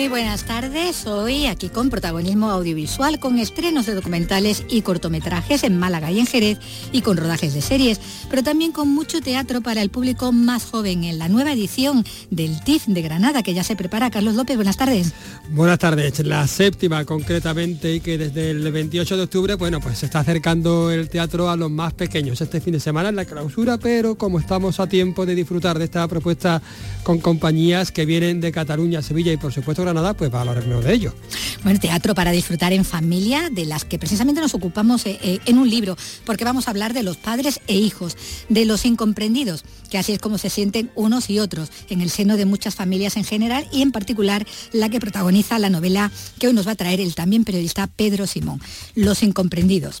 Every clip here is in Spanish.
Muy buenas tardes, hoy aquí con protagonismo audiovisual, con estrenos de documentales y cortometrajes en Málaga y en Jerez y con rodajes de series, pero también con mucho teatro para el público más joven en la nueva edición del TIF de Granada que ya se prepara. Carlos López, buenas tardes. Buenas tardes, la séptima concretamente y que desde el 28 de octubre, bueno, pues se está acercando el teatro a los más pequeños. Este fin de semana en la clausura, pero como estamos a tiempo de disfrutar de esta propuesta con compañías que vienen de Cataluña, Sevilla y por supuesto Granada, pues valoraremos de ello. Bueno, teatro para disfrutar en familia, de las que precisamente nos ocupamos eh, eh, en un libro, porque vamos a hablar de los padres e hijos, de los incomprendidos, que así es como se sienten unos y otros en el seno de muchas familias en general y en particular la que protagoniza la novela que hoy nos va a traer el también periodista Pedro Simón, Los incomprendidos.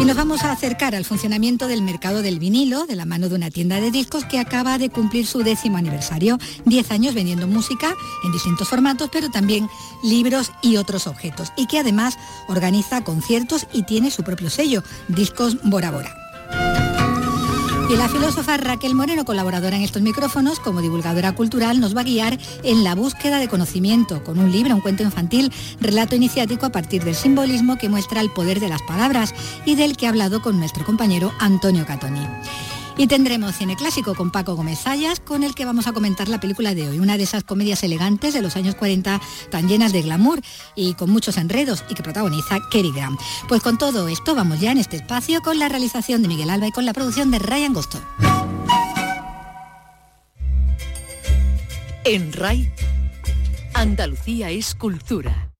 Y nos vamos a acercar al funcionamiento del mercado del vinilo de la mano de una tienda de discos que acaba de cumplir su décimo aniversario. Diez años vendiendo música en distintos formatos, pero también libros y otros objetos. Y que además organiza conciertos y tiene su propio sello, Discos Bora Bora. Y la filósofa Raquel Moreno, colaboradora en estos micrófonos como divulgadora cultural, nos va a guiar en la búsqueda de conocimiento con un libro, un cuento infantil, relato iniciático a partir del simbolismo que muestra el poder de las palabras y del que ha hablado con nuestro compañero Antonio Catoni. Y tendremos cine clásico con Paco Gómez Sayas, con el que vamos a comentar la película de hoy, una de esas comedias elegantes de los años 40, tan llenas de glamour y con muchos enredos, y que protagoniza Kerry Graham. Pues con todo esto vamos ya en este espacio con la realización de Miguel Alba y con la producción de Ryan Gosto. En RAI, Andalucía es cultura.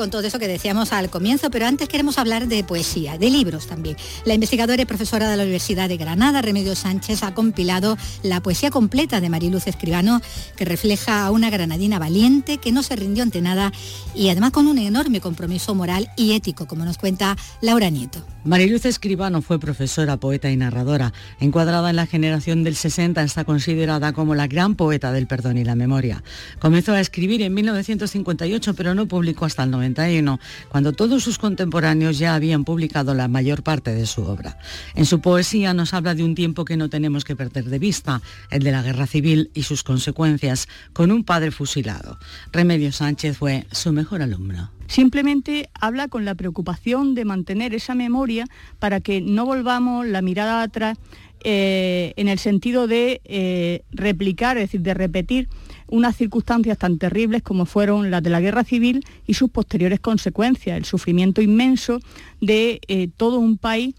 Con todo eso que decíamos al comienzo, pero antes queremos hablar de poesía, de libros también. La investigadora y profesora de la Universidad de Granada, Remedio Sánchez, ha compilado la poesía completa de Mariluz Escribano, que refleja a una granadina valiente que no se rindió ante nada y además con un enorme compromiso moral y ético, como nos cuenta Laura Nieto. Mariluz Escribano fue profesora, poeta y narradora. Encuadrada en la generación del 60, está considerada como la gran poeta del perdón y la memoria. Comenzó a escribir en 1958, pero no publicó hasta el 91, cuando todos sus contemporáneos ya habían publicado la mayor parte de su obra. En su poesía nos habla de un tiempo que no tenemos que perder de vista, el de la guerra civil y sus consecuencias, con un padre fusilado. Remedio Sánchez fue su mejor alumno. Simplemente habla con la preocupación de mantener esa memoria para que no volvamos la mirada atrás eh, en el sentido de eh, replicar, es decir, de repetir unas circunstancias tan terribles como fueron las de la guerra civil y sus posteriores consecuencias, el sufrimiento inmenso de eh, todo un país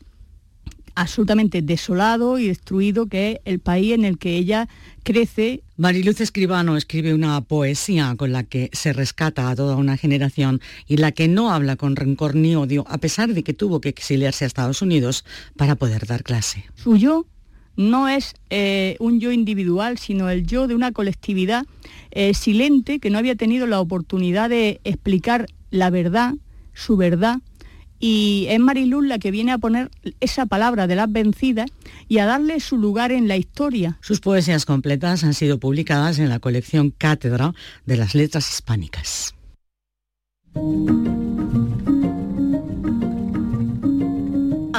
absolutamente desolado y destruido que es el país en el que ella crece. Mariluz Escribano escribe una poesía con la que se rescata a toda una generación y la que no habla con rencor ni odio, a pesar de que tuvo que exiliarse a Estados Unidos para poder dar clase. Su yo no es eh, un yo individual, sino el yo de una colectividad eh, silente que no había tenido la oportunidad de explicar la verdad, su verdad, y es Mariluz la que viene a poner esa palabra de las vencidas y a darle su lugar en la historia. Sus poesías completas han sido publicadas en la colección Cátedra de las Letras Hispánicas.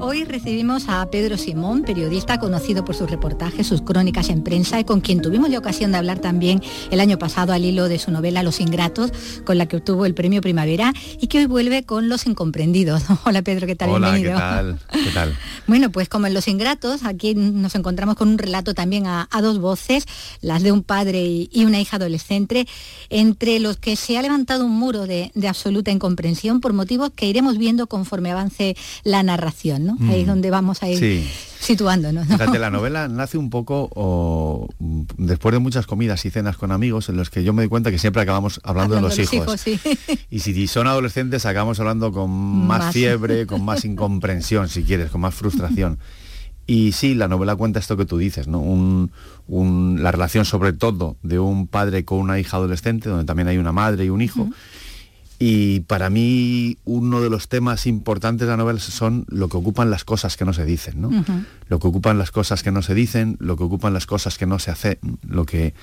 Hoy recibimos a Pedro Simón, periodista conocido por sus reportajes, sus crónicas en prensa y con quien tuvimos la ocasión de hablar también el año pasado al hilo de su novela Los Ingratos, con la que obtuvo el premio Primavera y que hoy vuelve con Los Incomprendidos. Hola Pedro, ¿qué tal? Hola, Bienvenido. ¿qué tal? ¿Qué tal? Bueno, pues como en Los Ingratos, aquí nos encontramos con un relato también a, a dos voces, las de un padre y, y, una hija adolescente, entre los que se ha levantado un muro de, de absoluta incomprensión por motivos que iremos viendo conforme avance la narración, ¿no? Ahí es donde vamos a ir Sí. situándonos. ¿no? Fíjate, la novela nace un poco o, mm, después de muchas comidas y cenas con amigos en los que yo me doy cuenta que siempre acabamos hablando, Hablando de los hijos. sí. Y si más adolescentes acabamos hablando con más, Más. fiebre, con más incomprensión, si quieres, con más frustración. Y sí, la novela cuenta esto que tú dices, ¿no? la relación sobre todo de un padre con una hija adolescente, donde también hay una madre y un hijo. Y para mí uno de los temas importantes de la novela son lo que ocupan las cosas que no se dicen, ¿no? Lo que ocupan las cosas que no se dicen, lo que ocupan las cosas que no se hacen, lo que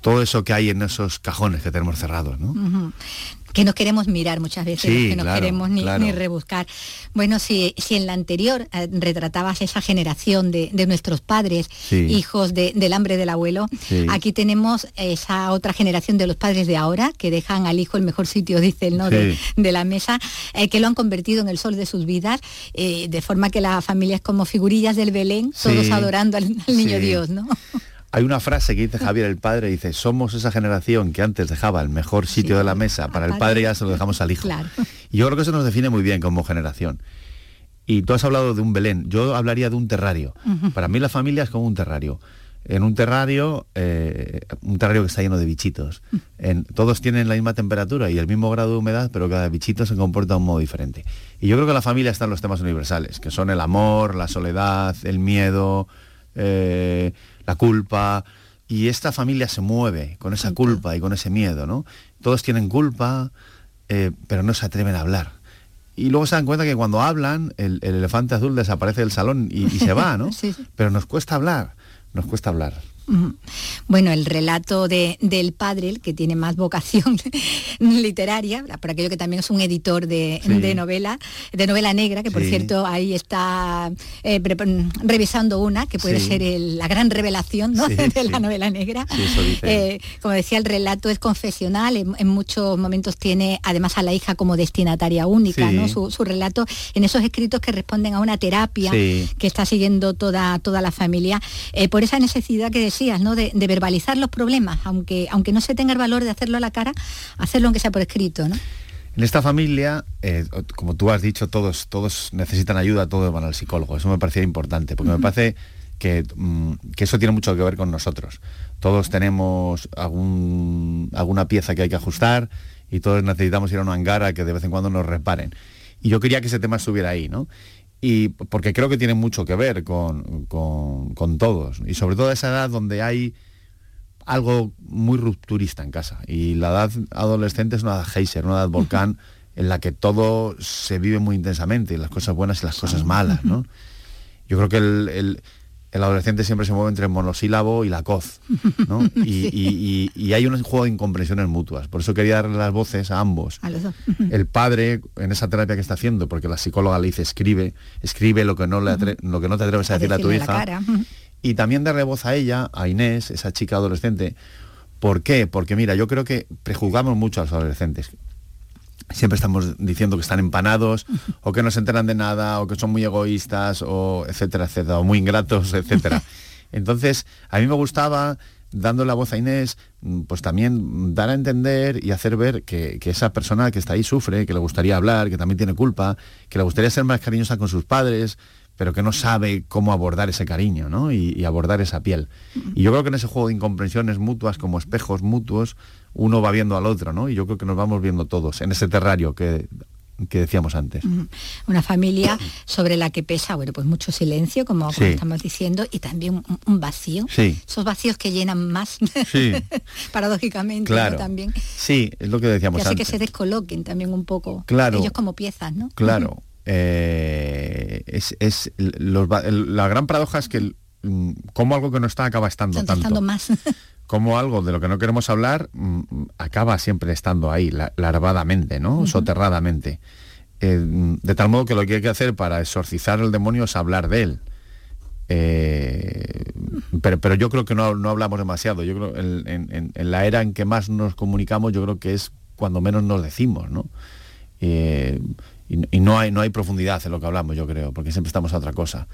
todo eso que hay en esos cajones que tenemos cerrados, ¿no? Que no queremos mirar muchas veces, que no queremos ni, rebuscar. Bueno, si, si en la anterior eh, retratabas esa generación de, nuestros padres, hijos del hambre del abuelo, aquí tenemos esa otra generación de los padres de ahora, que dejan al hijo el mejor sitio, dice ¿no? De, la mesa, eh, que lo han convertido en el sol de sus vidas, eh, de forma que la familia es como figurillas del Belén, todos adorando al, niño Dios, ¿no? Hay una frase que dice Javier el padre, dice, somos esa generación que antes dejaba el mejor sitio de la mesa para el padre ya se lo dejamos al hijo. Y yo creo que eso nos define muy bien como generación. Y tú has hablado de un Belén, yo hablaría de un terrario. Para mí la familia es como un terrario. En un terrario, eh, un terrario que está lleno de bichitos. En, todos tienen la misma temperatura y el mismo grado de humedad, pero cada bichito se comporta de un modo diferente. Y yo creo que la familia está en los temas universales, que son el amor, la soledad, el miedo, eh, la culpa, y esta familia se mueve con esa culpa y con ese miedo, ¿no? Todos tienen culpa, eh, pero no se atreven a hablar. Y luego se dan cuenta que cuando hablan, el, elefante azul desaparece del salón y, se va, ¿no? Pero nos cuesta hablar, nos cuesta hablar. Bueno, el relato del padre, el que tiene más vocación literaria, por aquello que también es un editor de, novela, de novela negra, que por cierto ahí está eh, revisando una, que puede ser la gran revelación de la novela negra. Eh, como decía, el relato es confesional, en, muchos momentos tiene además a la hija como destinataria única, ¿no? Su, relato en esos escritos que responden a una terapia que está siguiendo toda, toda la familia, eh, por esa necesidad que de, verbalizar los problemas, aunque, aunque no se tenga el valor de hacerlo a la cara, hacerlo aunque sea por escrito. En esta familia, eh, como tú has dicho, todos, todos necesitan ayuda, todos van al psicólogo. Eso me parecía importante, porque me parece que, mm, que, eso tiene mucho que ver con nosotros. Todos tenemos algún, alguna pieza que hay que ajustar y todos necesitamos ir a una angara que de vez en cuando nos reparen. Y yo quería que ese tema estuviera ahí, ¿no? Y porque creo que tiene mucho que ver con, todos y sobre todo esa edad donde hay algo muy rupturista en casa. Y la edad adolescente es una edad geyser, una edad volcán en la que todo se vive muy intensamente, las cosas buenas y las cosas malas, ¿no? Yo creo que el, el adolescente siempre se mueve entre el monosílabo y la coz, ¿no? y, hay un juego de incomprensiones mutuas. Por eso quería darle las voces a ambos. el padre, en esa terapia que está haciendo, porque la psicóloga le dice escribe, escribe lo que no, le lo que no te atreves a, decir a tu hija. Y también darle voz a ella, a Inés, esa chica adolescente. ¿Por qué? Porque mira, yo creo que prejuzgamos mucho a los adolescentes siempre estamos diciendo que están empanados o que no se enteran de nada o que son muy egoístas o etcétera, etcétera, o muy ingratos, etcétera. Entonces, a mí me gustaba, dando la voz a Inés, pues también dar a entender y hacer ver que, esa persona que está ahí sufre, que le gustaría hablar, que también tiene culpa, que le gustaría ser más cariñosa con sus padres, pero que no sabe cómo abordar ese cariño ¿no? y, abordar esa piel. Y yo creo que en ese juego de incomprensiones mutuas, como espejos mutuos, uno va viendo al otro, ¿no? Y yo creo que nos vamos viendo todos en ese terrario que decíamos antes. Una familia sobre la que pesa, bueno, pues mucho silencio, como, estamos diciendo, y también un, vacío. Sí. Esos vacíos que llenan más, sí. paradójicamente, claro. También. Sí, es lo que decíamos que que se descoloquen también un poco. Claro. Ellos como piezas, ¿no? Claro. Eh, es, la gran paradoja es que mm, como algo que no está acaba estando tanto. más. como algo de lo que no queremos hablar mm, acaba siempre estando ahí, larvadamente, ¿no? Soterradamente. Eh, de tal modo que lo que hay que hacer para exorcizar el demonio es hablar de él. Eh, pero, pero yo creo que no, hablamos demasiado. Yo creo en, en, la era en que más nos comunicamos, yo creo que es cuando menos nos decimos, ¿no? y, no, hay, no hay profundidad en lo que hablamos, yo creo, porque siempre estamos a otra cosa.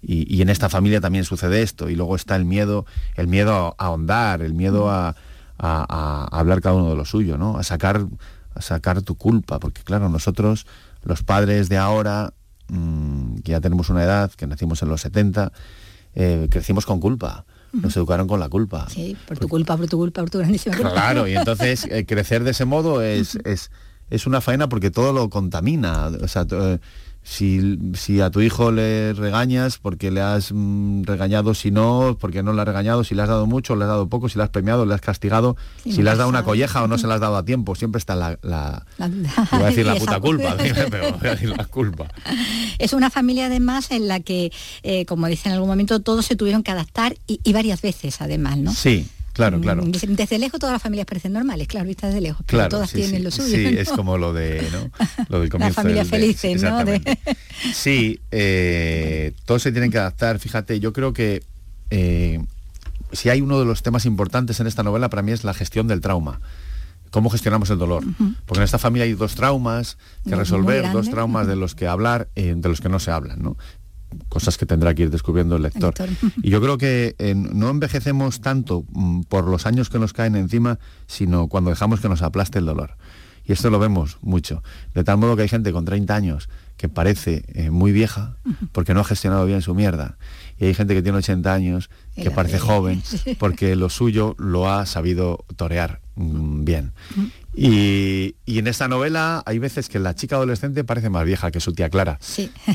Y, en esta familia también sucede esto. Y luego está el miedo, el miedo a ahondar, el miedo a, hablar cada uno de lo suyo, ¿no? A sacar, a sacar tu culpa. Porque claro, nosotros, los padres de ahora, mm, que ya tenemos una edad, que nacimos en los 70, eh, crecimos con culpa. Nos educaron con la culpa. Sí, por tu culpa, por tu culpa, por tu grandísima culpa. Claro, y entonces eh, crecer de ese modo es, es es una faena porque todo lo contamina. O sea, eh, si, si, a tu hijo le regañas porque le has mm, regañado, si no, porque no le has regañado, si le has dado mucho, le has dado poco, si le has premiado, le has castigado, si le has dado una colleja o no se le has dado a tiempo, siempre está la, la, a decir la puta culpa, pero voy a decir la culpa. Es una familia además en la que, eh, como dice en algún momento, todos se tuvieron que adaptar y, y varias veces además, ¿no? Sí, Claro, claro. Mm, desde lejos todas las familias parecen normales, claro, vistas desde lejos, pero todas tienen lo suyo. Sí, es como lo de, ¿no? Lo del comienzo. La familia feliz, ¿no? Sí, eh, todos se tienen que adaptar. Fíjate, yo creo que eh, si hay uno de los temas importantes en esta novela, para mí es la gestión del trauma cómo gestionamos el dolor. Porque en esta familia hay dos traumas que resolver, dos traumas de los que hablar, eh, de los que no se hablan. ¿no? Cosas que tendrá que ir descubriendo el lector. Y yo creo que eh, no envejecemos tanto mm, por los años que nos caen encima, sino cuando dejamos que nos aplaste el dolor. Y esto lo vemos mucho. De tal modo que hay gente con 30 años que parece eh, muy vieja porque no ha gestionado bien su mierda. Y hay gente que tiene 80 años que parece joven porque lo suyo lo ha sabido torear mm, bien. Y, en esta novela hay veces que la chica adolescente parece más vieja que su tía Clara,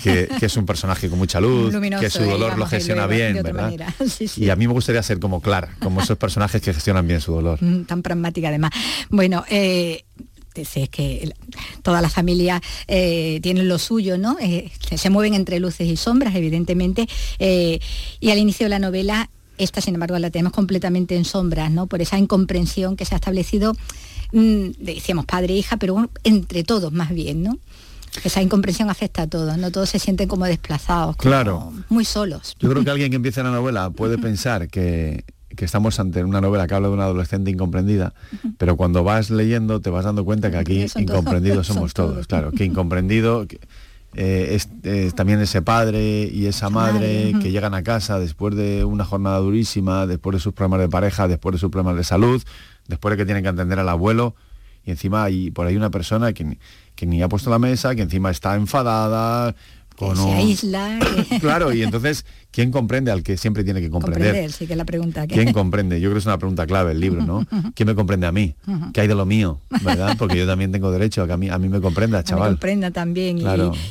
que, es un personaje con mucha luz, que su dolor lo gestiona bien, ¿verdad? Y a mí me gustaría ser como Clara, como esos personajes que gestionan bien su dolor. Mm, tan pragmática además. Bueno, eh, es que toda la familia eh, tiene lo suyo, ¿no? Eh, se mueven entre luces y sombras, evidentemente. y al inicio de la novela, esta, sin embargo, la tenemos completamente en sombras, ¿no? Por esa incomprensión que se ha establecido Mm, decíamos padre e hija, pero entre todos más bien, ¿no? Esa incomprensión afecta a todos, ¿no? Todos se sienten como desplazados, claro. muy solos. Yo creo que alguien que empiece la novela puede pensar que, estamos ante una novela que habla de una adolescente incomprendida, pero cuando vas leyendo te vas dando cuenta que aquí incomprendidos somos todos, claro, que incomprendido... Eh, es, también ese padre y esa madre que llegan a casa después de una jornada durísima, después de sus problemas de pareja, después de sus problemas de salud, después de que tienen que atender al abuelo, y encima hay por ahí una persona que, que ni ha puesto la mesa, que encima está enfadada, que se aísla. claro, y entonces, ¿quién comprende al que siempre tiene que comprender? Comprender, sí que la pregunta. ¿Quién comprende? Yo creo que es una pregunta clave el libro, ¿no? ¿Quién me comprende a mí? ¿Qué hay de lo mío? ¿Verdad? Porque yo también tengo derecho a que a mí, a mí me comprenda, chaval. Me comprenda también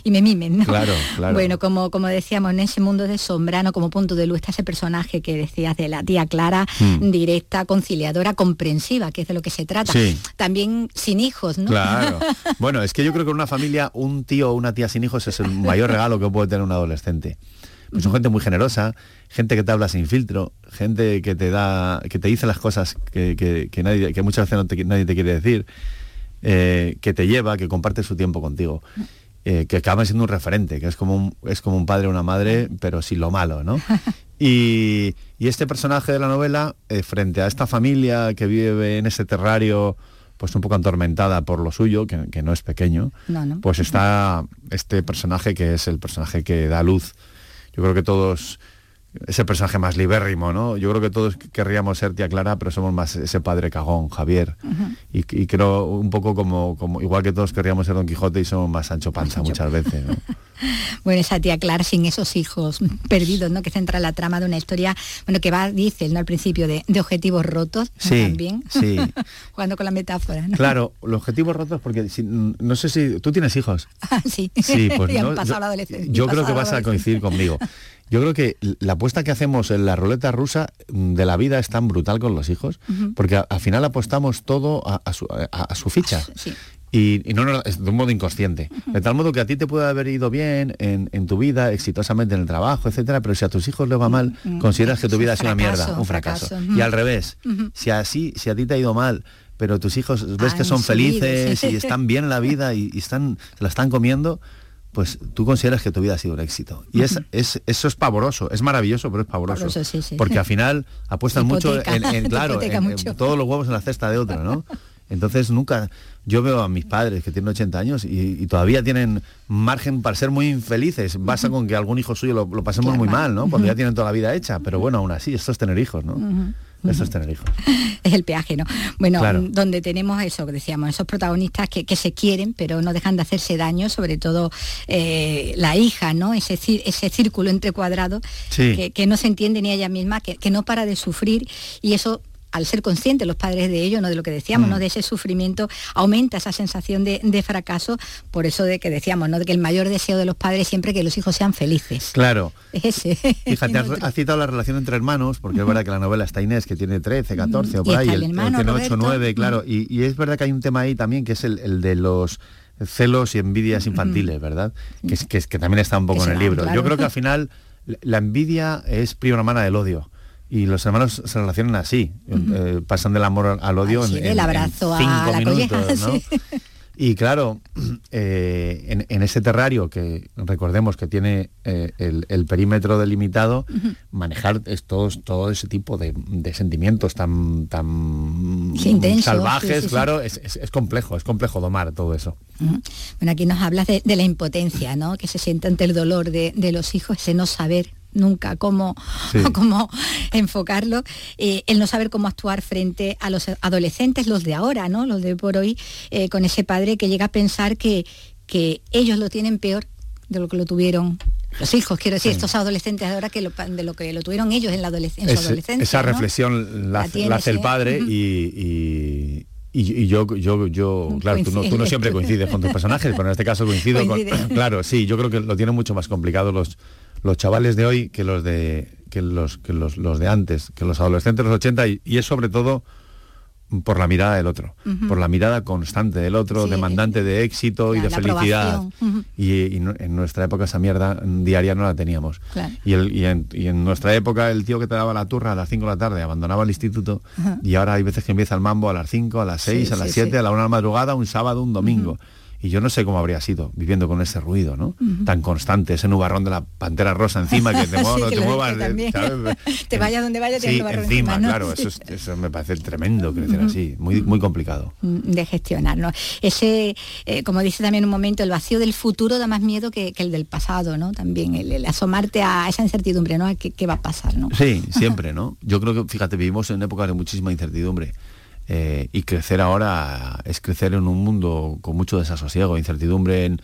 y, me mimen, ¿no? Claro, claro. Bueno, como, como decíamos, en ese mundo de sombrano, como punto de luz, está ese personaje que decías de la tía Clara, hmm. directa, conciliadora, comprensiva, que es de lo que se trata. También sin hijos, ¿no? Claro. Bueno, es que yo creo que en una familia, un tío o una tía sin hijos es el mayor regalo que puede tener un adolescente. Son gente muy generosa, gente que te habla sin filtro, gente que te da, que te dice las cosas que, nadie, que muchas veces nadie te quiere decir, eh, que te lleva, que comparte su tiempo contigo. Eh, que acaba siendo un referente, que es como un, es como un padre o una madre, pero sin lo malo, ¿no? Y, este personaje de la novela, eh, frente a esta familia que vive en ese terrario pues un poco atormentada por lo suyo, que, no es pequeño, pues está este personaje que es el personaje que da luz. Yo creo que todos ese personaje más libérrimo, ¿no? Yo creo que todos querríamos ser tía Clara, pero somos más ese padre cagón, Javier. y, creo un poco como, como, igual que todos querríamos ser Don Quijote y somos más Sancho Panza muchas veces, bueno, esa tía Clara sin esos hijos perdidos, ¿no? Que centra la trama de una historia, bueno, que va, dice, ¿no? Al principio de, objetivos rotos, sí, también. Sí. Jugando con la metáfora, Claro, los objetivos rotos, porque no sé si. ¿Tú tienes hijos? Ah, sí. Sí, pues Yo creo que vas a coincidir conmigo. Yo creo que la apuesta que hacemos en la ruleta rusa de la vida es tan brutal con los hijos, porque al final apostamos todo a, su, ficha. Y, no, de un modo inconsciente. De tal modo que a ti te puede haber ido bien en, tu vida, exitosamente en el trabajo, etcétera, pero si a tus hijos les va mal, consideras que tu vida es una mierda, un fracaso. Y al revés, si así, si a ti te ha ido mal, pero tus hijos ves que son felices y están bien en la vida y, están, se la están comiendo, pues tú consideras que tu vida ha sido un éxito. Y es, eso es pavoroso, es maravilloso, pero es pavoroso. Porque al final apuestan mucho en, claro, en, todos los huevos en la cesta de otro, ¿no? Entonces nunca, yo veo a mis padres que tienen 80 años y, todavía tienen margen para ser muy infelices. Basta con que algún hijo suyo lo, pasemos muy mal, ¿no? Cuando ya tienen toda la vida hecha. Pero bueno, aún así, esto es tener hijos, ¿no? Eso es tener hijos. Es el peaje, ¿no? Bueno, donde tenemos eso que decíamos, esos protagonistas que, se quieren, pero no dejan de hacerse daño, sobre todo eh, la hija, ¿no? Ese, ese círculo entre cuadrados que, no se entiende ni ella misma, que, que no para de sufrir y eso al ser conscientes los padres de ello, no de lo que decíamos, ¿no? Mm. De ese sufrimiento, aumenta esa sensación de, de fracaso, por eso de que decíamos, ¿no? De que el mayor deseo de los padres siempre que los hijos sean felices. Claro. Es ese. Fíjate, has, citado la relación entre hermanos, porque es verdad que la novela está Inés, que tiene 13, 14 o Y por ahí, el el, hermano, tiene 8, Roberto. 9, claro. Y, y es verdad que hay un tema ahí también, que es el, el de los celos y envidias infantiles, ¿verdad? Que, que, también está un poco en el libro. Yo creo que al final la envidia es prima hermana del odio. Y los hermanos se relacionan así, eh, pasan del amor al odio en, en abrazo a cinco la minutos, colleja, ¿no? sí. Y claro, eh, en, en ese terrario que recordemos que tiene eh, el, el perímetro delimitado, manejar es todos- todo ese tipo de, de sentimientos tan, tan salvajes, sí, sí, sí. claro, es, es- es complejo, es complejo domar todo eso. Bueno, aquí nos hablas de, de la impotencia, ¿no? Que se siente ante el dolor de, de los hijos, ese no saber nunca cómo, Sí. cómo enfocarlo, eh, el no saber cómo actuar frente a los adolescentes, los de ahora, ¿no? Los de por hoy, eh, con ese padre que llega a pensar que, que ellos lo tienen peor de lo que lo tuvieron los hijos, quiero decir, Sí. estos adolescentes ahora que lo, de lo que lo tuvieron ellos en, la en su adolescencia. esa ¿no? reflexión la, La hace- tienes, la hace el padre y, y- y- y yo, yo, yo, claro, tú no, tú no siempre coincides con tus personajes, pero en este caso coincido con, claro, sí, yo creo que lo tienen mucho más complicado los, los chavales de hoy que los de que los, que los, los de antes, que los adolescentes de los 80 y, y es sobre todo por la mirada del otro, por la mirada constante del otro, Sí, demandante de éxito y de felicidad. Y, y no- en nuestra época esa mierda diaria no la teníamos. Claro. Y, el- y en, y en nuestra época el tío que te daba la turra a las 5 de la tarde abandonaba el instituto y ahora hay veces que empieza el mambo a las 5, a las 6, Sí, a las sí, 7, sí. a la 1 de la madrugada, un sábado, un domingo. Y yo no sé cómo habría sido viviendo con ese ruido, ¿no? Tan constante, ese nubarrón de la pantera rosa encima que te, Sí, muevas, no que te muevas. de-. ¿sabes? Te vayas donde vayas, sí, nubarrón encima, encima, ¿no? claro, Sí. eso, es- eso me parece tremendo crecer así, muy, muy complicado. de gestionar. ¿no? Ese, eh, como dice también un momento, el vacío del futuro da más miedo que, que el del pasado, ¿no? También el, el asomarte a esa incertidumbre, ¿no? A qué, qué va a pasar, ¿no? Sí, siempre, ¿no? Yo creo que, fíjate, vivimos en épocas de muchísima incertidumbre. Eh, y crecer ahora es crecer en un mundo con mucho desasosiego, incertidumbre en,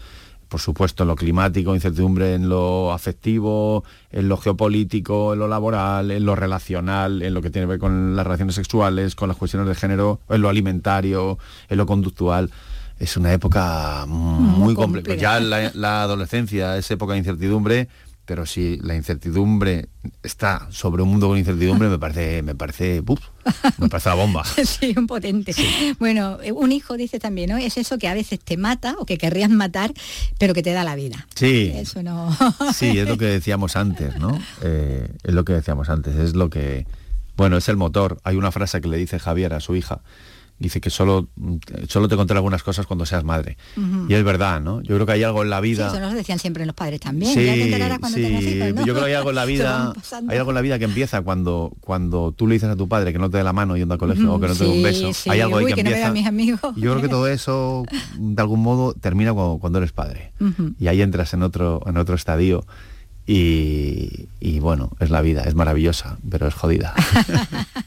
por supuesto, en lo climático, incertidumbre en lo afectivo, en lo geopolítico, en lo laboral, en lo relacional, en lo que tiene que ver con las relaciones sexuales, con las cuestiones de género, en lo alimentario, en lo conductual. Es una época muy, compleja. compleja. Ya la, la adolescencia es época de incertidumbre, pero si la incertidumbre está sobre un mundo con incertidumbre, me parece, me parece, me parece la bomba. Sí, un potente. Bueno, eh, un hijo dice también, ¿no? Es eso que a veces te mata o que querrías matar, pero que te da la vida. Sí, Eso no. sí, es lo que decíamos antes, ¿no? Eh, es lo que decíamos antes, es lo que, bueno, es el motor. Hay una frase que le dice Javier a su hija, dice que solo, solo te contaré algunas cosas cuando seas madre. Y es verdad, ¿no? Yo creo que hay algo en la Sí, vida... eso nos decían siempre los padres también. Sí, ya te enterarás cuando sí. tengas hijos, ¿no? Yo creo que hay algo en la vida, hay algo en la vida que empieza cuando, cuando tú le dices a tu padre que no te dé la mano yendo al colegio o que no te dé un Sí, beso. sí. Hay algo ahí Uy, que, que no empieza. vean mis amigos. Y yo creo que todo eso, de algún modo, termina cuando, cuando eres padre. Y ahí entras en otro, en otro estadio. Y, y bueno, es la vida, es maravillosa, pero es jodida.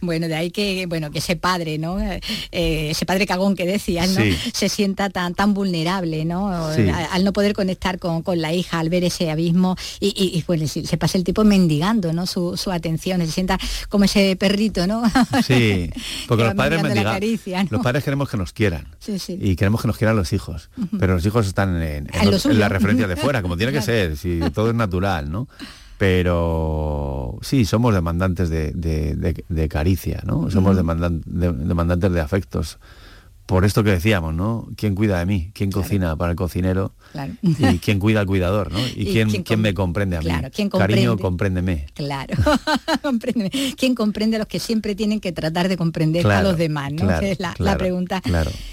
Bueno, de ahí que, bueno, que ese padre, ¿no? Eh, ese padre cagón que decías, ¿no? Sí. Se sienta tan, tan vulnerable, ¿no? Sí. Al, al no poder conectar con, con la hija, al ver ese abismo y, y, y, bueno, se, pasa el tipo mendigando, ¿no? Su, su atención, se sienta como ese perrito, ¿no? Sí, porque Que los padres caricia, ¿no? Los padres queremos que nos quieran. Sí, sí. Y queremos que nos quieran los hijos. Pero los hijos están en, la referencia de fuera, como tiene que ser, si todo es natural, ¿no? Pero sí, somos demandantes de, de- de- de caricia, ¿no? Somos demandan- de- demandantes de afectos. Por esto que decíamos, ¿no? ¿Quién cuida de mí? ¿Quién cocina para el cocinero? Claro. Y quién cuida al cuidador, ¿no? Y, Y quién, quién quién com- me comprende a mí. claro, quién Cariño, comprende. compréndeme. Claro, Compréndeme. ¿Quién comprende a los que siempre tienen que tratar de comprender a los demás? ¿no? Que es la, pregunta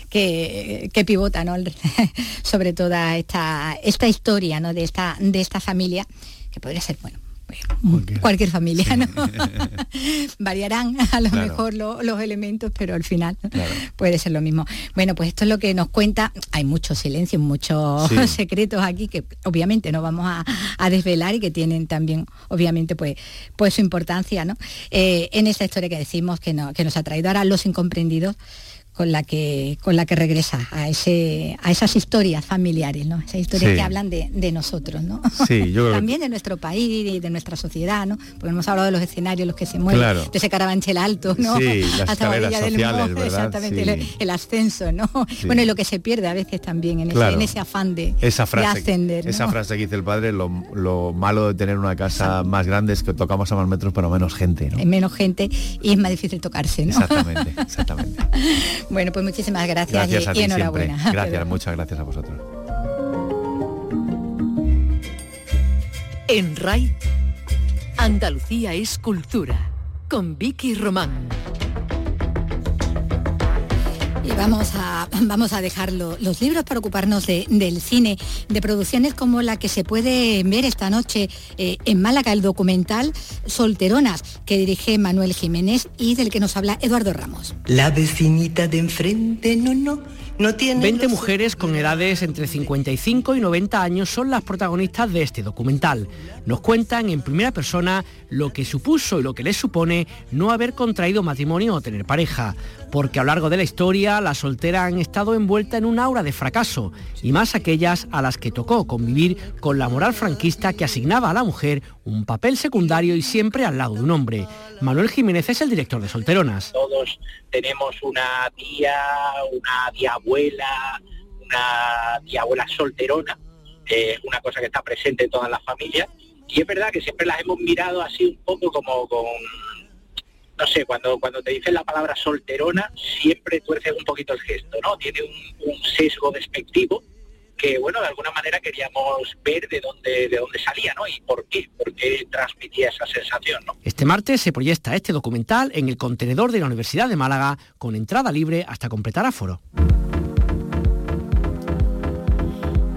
que, que pivota ¿no? sobre toda esta, esta historia ¿no? de, esta, de esta familia, que podría ser, bueno, Cualquier familia, ¿no? Variarán a lo Claro. mejor lo- los elementos, pero al final Claro. puede ser lo mismo. Bueno, pues esto es lo que nos cuenta. Hay muchos silencios, muchos Sí. secretos aquí que obviamente no vamos a, a desvelar y que tienen también, obviamente, pues, pues su importancia, ¿no? Eh, en esta historia que decimos que, no- que nos ha traído ahora Los Incomprendidos, con la que con la que regresa a ese a esas historias familiares no esas historias Sí. que hablan de, de nosotros no Sí, yo también de nuestro país y de nuestra sociedad no porque hemos hablado de los escenarios en los que se mueven Claro. de ese carabanchel alto no Sí, las hasta del sociales, Mo, ¿verdad? exactamente Sí. el, el ascenso no bueno y lo que se pierde a veces también en, Claro. ese, en ese afán de, Esa de frase, ascender esa frase que dice el padre, lo, lo malo de tener una casa más grande es que tocamos a más metros pero menos gente, ¿no? Menos gente y es más difícil tocarse no Exactamente, exactamente. Bueno pues muchísimas gracias, Gracias y, a y ti siempre. enhorabuena Gracias, muchas gracias a vosotros. En RAI, Andalucía es cultura. Con Vicky Román. Y vamos a, vamos a dejar lo- los libros para ocuparnos de- del cine, de producciones como la que se puede ver esta noche eh, en Málaga, el documental Solteronas, que dirige Manuel Jiménez y del que nos habla Eduardo Ramos. La vecinita de enfrente, no, no, no tiene... 20 los mujeres con edades entre 55 y 90 años son las protagonistas de este documental. Nos cuentan en primera persona lo que supuso y lo que les supone no haber contraído matrimonio o tener pareja, porque a lo largo de la historia las solteras han estado envueltas en un aura de fracaso, y más aquellas a las que tocó convivir con la moral franquista que asignaba a la mujer un papel secundario y siempre al lado de un hombre. Manuel Jiménez es el director de Solteronas. todos tenemos una tía, una tía abuela, una tía abuela solterona, eh, una cosa que está presente en todas las familias. Y es verdad que siempre las hemos mirado así un poco como con, no sé, cuando, cuando te dicen la palabra solterona, siempre tuerces un poquito el gesto, ¿no? Tiene un, sesgo despectivo que, bueno, de alguna manera queríamos ver de dónde, de dónde salía, ¿no? Y por qué, por qué transmitía esa sensación, ¿no? Este martes se proyecta este documental en el contenedor de la Universidad de Málaga con entrada libre hasta completar aforo.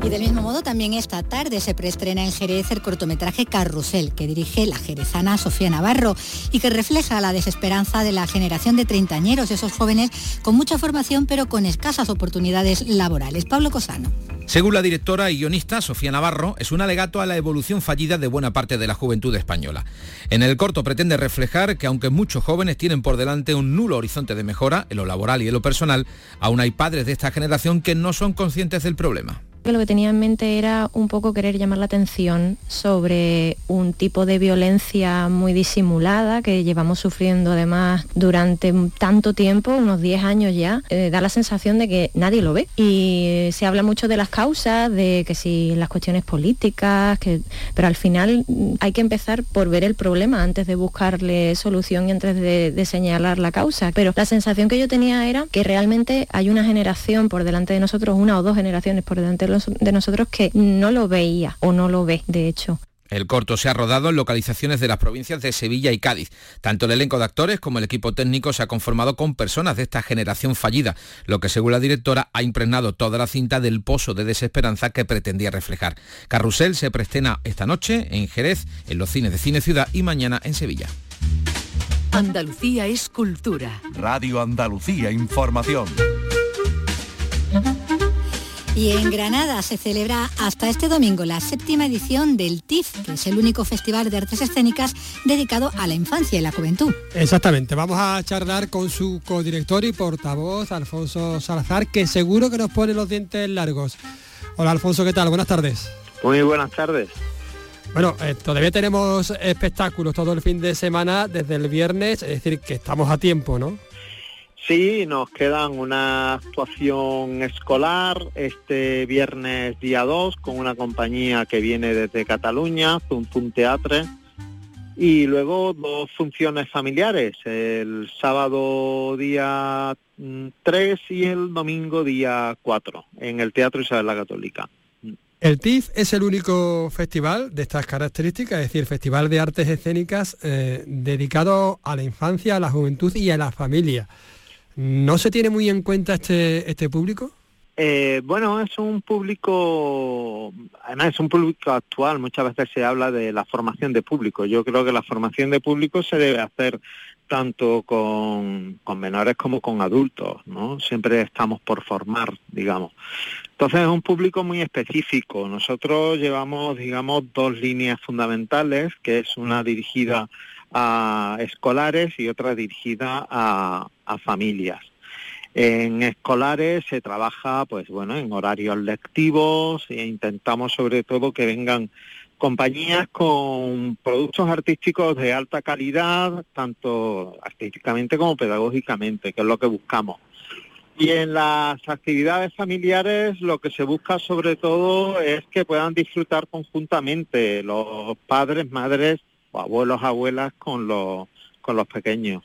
Y del mismo modo también esta tarde se preestrena en Jerez el cortometraje Carrusel, que dirige la jerezana Sofía Navarro y que refleja la desesperanza de la generación de treintañeros, esos jóvenes con mucha formación pero con escasas oportunidades laborales. Pablo Cosano. Según la directora y guionista Sofía Navarro, es un alegato a la evolución fallida de buena parte de la juventud española. En el corto pretende reflejar que aunque muchos jóvenes tienen por delante un nulo horizonte de mejora en lo laboral y en lo personal, aún hay padres de esta generación que no son conscientes del problema. Que lo que tenía en mente era un poco querer llamar la atención sobre un tipo de violencia muy disimulada que llevamos sufriendo además durante tanto tiempo, unos 10 años ya, Eh, da la sensación de que nadie lo ve. Y se habla mucho de las causas, de que si las cuestiones políticas, que, pero al final mm, hay que empezar por ver el problema antes de buscarle solución y antes de, de señalar la causa. Pero la sensación que yo tenía era que realmente hay una generación por delante de nosotros, una o dos generaciones por delante de los- de nosotros que no lo veía o no lo ve, de hecho. El corto se ha rodado en localizaciones de las provincias de Sevilla y Cádiz. Tanto el elenco de actores como el equipo técnico se ha conformado con personas de esta generación fallida, lo que según la directora ha impregnado toda la cinta del pozo de desesperanza que pretendía reflejar. Carrusel se preestrena esta noche en Jerez, en los cines de Cine Ciudad y mañana en Sevilla. Andalucía es cultura. Radio Andalucía Información. Y en Granada se celebra hasta este domingo la séptima edición del TIF, que es el único festival de artes escénicas dedicado a la infancia y la juventud. Exactamente, vamos a charlar con su codirector y portavoz, Alfonso Salazar, que seguro que nos pone los dientes largos. Hola Alfonso, ¿qué tal? Buenas tardes. Muy buenas tardes. Bueno, eh, todavía tenemos espectáculos todo el fin de semana desde el viernes, es decir, que estamos a tiempo, ¿no? Sí, nos quedan una actuación escolar este viernes día 2 con una compañía que viene desde Cataluña, Zum Zum Teatre, y luego dos funciones familiares, el sábado día 3 y el domingo día 4 en el Teatro Isabel la Católica. El TIF es el único festival de estas características, es decir, festival de artes escénicas eh, dedicado a la infancia, a la juventud y a la familia. ¿No se tiene muy en cuenta este, este público? Eh, bueno, es un público, es un público actual, muchas veces se habla de la formación de público. Yo creo que la formación de público se debe hacer tanto con, con menores como con adultos, ¿no? Siempre estamos por formar, digamos. Entonces es un público muy específico. Nosotros llevamos, digamos, dos líneas fundamentales, que es una dirigida a escolares y otra dirigida a, a familias. En escolares se trabaja, pues bueno, en horarios lectivos e intentamos sobre todo que vengan compañías con productos artísticos de alta calidad, tanto artísticamente como pedagógicamente, que es lo que buscamos. Y en las actividades familiares lo que se busca sobre todo es que puedan disfrutar conjuntamente los padres, madres abuelos, abuelas con los, con los pequeños.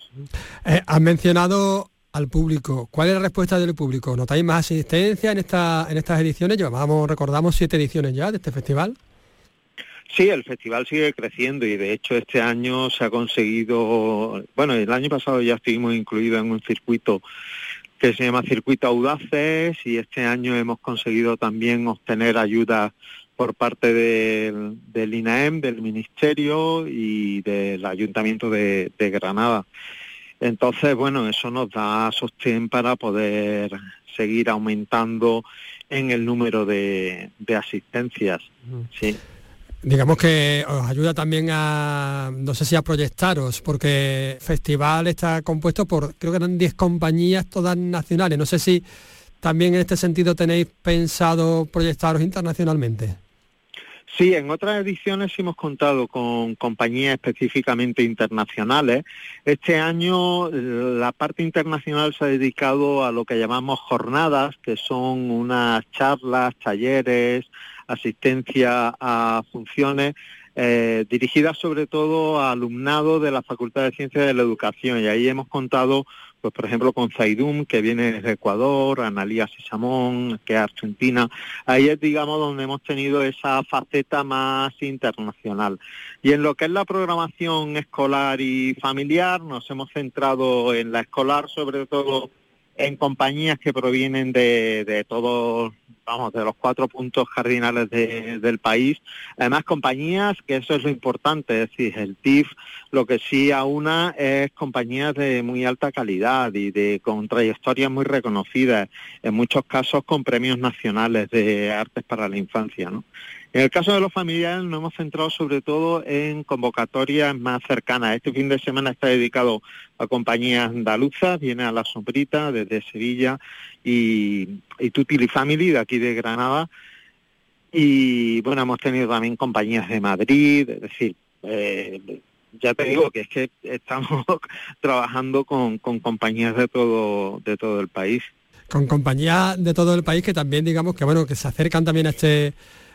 Eh, has mencionado al público. ¿Cuál es la respuesta del público? ¿Notáis más asistencia en, esta, en estas ediciones? Llevamos, recordamos, siete ediciones ya de este festival. Sí, el festival sigue creciendo y de hecho este año se ha conseguido, bueno, el año pasado ya estuvimos incluidos en un circuito que se llama Circuito Audaces y este año hemos conseguido también obtener ayuda por parte del, del INAEM, del Ministerio y del Ayuntamiento de Granada. Entonces, bueno, eso nos da sostén para poder seguir aumentando en el número de, asistencias. Sí. Digamos que os ayuda también a, no sé si a proyectaros, porque el festival está compuesto por, creo que eran 10 compañías todas nacionales. No sé si también en este sentido tenéis pensado proyectaros internacionalmente. Sí, en otras ediciones hemos contado con compañías específicamente internacionales. Este año la parte internacional se ha dedicado a lo que llamamos jornadas, que son unas charlas, talleres, asistencia a funciones eh, dirigidas sobre todo a alumnado de la Facultad de Ciencias de la Educación. Y ahí hemos contado pues por ejemplo con Zaidum, que viene de Ecuador, Analía Sisamón, que es argentina. Ahí es, digamos, donde hemos tenido esa faceta más internacional. Y en lo que es la programación escolar y familiar, nos hemos centrado en la escolar sobre todo en compañías que provienen de, de todos, vamos, de los cuatro puntos cardinales del país. Además, compañías, que eso es lo importante, es decir, el TIF lo que sí aúna es compañías de muy alta calidad y de con trayectorias muy reconocidas, en muchos casos con premios nacionales de artes para la infancia, ¿no? En el caso de los familiares nos hemos centrado sobre todo en convocatorias más cercanas. Este fin de semana está dedicado a compañías andaluzas, viene a La Sombrita desde Sevilla y, y Tutili Family de aquí de Granada. Y bueno, hemos tenido también compañías de Madrid, es decir, eh, ya te digo que es que estamos trabajando con, con compañías de todo, de todo el país. Con compañías de todo el país que también digamos que bueno, que se acercan también a este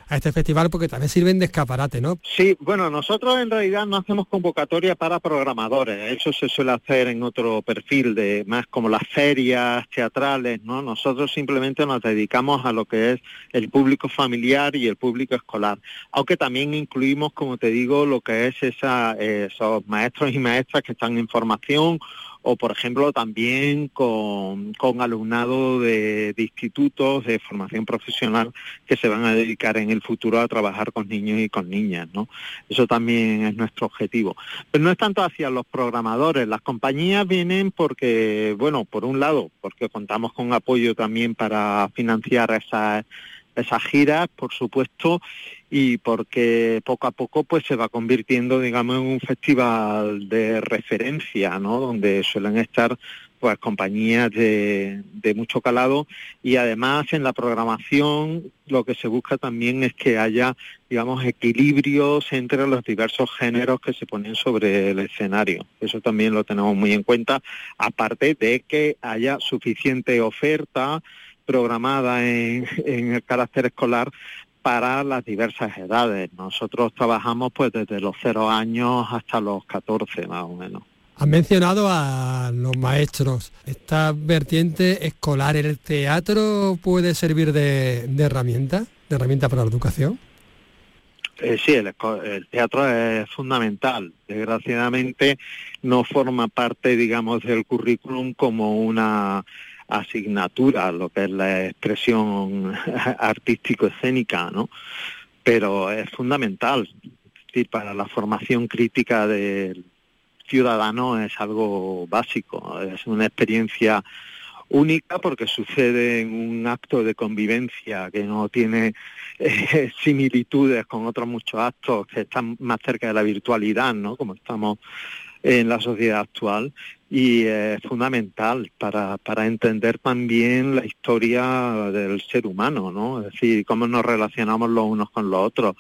a este festival porque también sirven de escaparate, ¿no? Sí, bueno, nosotros en realidad no hacemos convocatoria para programadores, eso se suele hacer en otro perfil de más como las ferias teatrales, ¿no? Nosotros simplemente nos dedicamos a lo que es el público familiar y el público escolar, aunque también incluimos, como te digo, lo que es esa, esos maestros y maestras que están en formación o por ejemplo también con, alumnado de, institutos de formación profesional que se van a dedicar en el futuro a trabajar con niños y con niñas, ¿no? Eso también es nuestro objetivo. Pero no es tanto hacia los programadores, las compañías vienen porque, bueno, por un lado, porque contamos con apoyo también para financiar esas esas giras, por supuesto, y porque poco a poco pues se va convirtiendo, digamos, en un festival de referencia, ¿no? Donde suelen estar pues compañías de, de, mucho calado y además en la programación lo que se busca también es que haya, digamos, equilibrios entre los diversos géneros que se ponen sobre el escenario. Eso también lo tenemos muy en cuenta, aparte de que haya suficiente oferta programada en, el carácter escolar para las diversas edades. Nosotros trabajamos pues desde los cero años hasta los 14 más o menos. Has mencionado a los maestros. Esta vertiente escolar, ¿el teatro puede servir de, herramienta, de herramienta para la educación? Eh, sí, el, teatro es fundamental. Desgraciadamente no forma parte, digamos, del currículum como una asignatura, lo que es la expresión artístico-escénica, ¿no? Pero es fundamental, para la formación crítica del ciudadano es algo básico, es una experiencia única porque sucede en un acto de convivencia que no tiene eh, similitudes con otros muchos actos que están más cerca de la virtualidad, ¿no? Como estamos en la sociedad actual y es fundamental para, para entender también la historia del ser humano, ¿no? Es decir, cómo nos relacionamos los unos con los otros.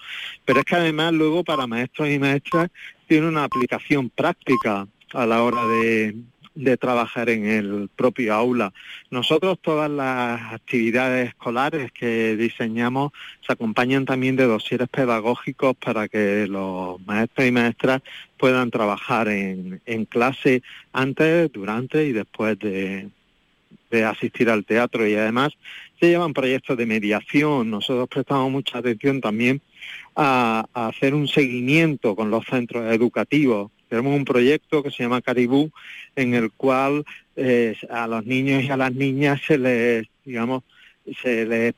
Pero es que además luego para maestros y maestras tiene una aplicación práctica a la hora de, de trabajar en el propio aula. Nosotros todas las actividades escolares que diseñamos se acompañan también de dosieres pedagógicos para que los maestros y maestras puedan trabajar en, en clase antes, durante y después de, de asistir al teatro y además se llevan proyectos de mediación. Nosotros prestamos mucha atención también a, a hacer un seguimiento con los centros educativos tenemos un proyecto que se llama Caribú, en el cual eh, a los niños y a las niñas se les, digamos, se les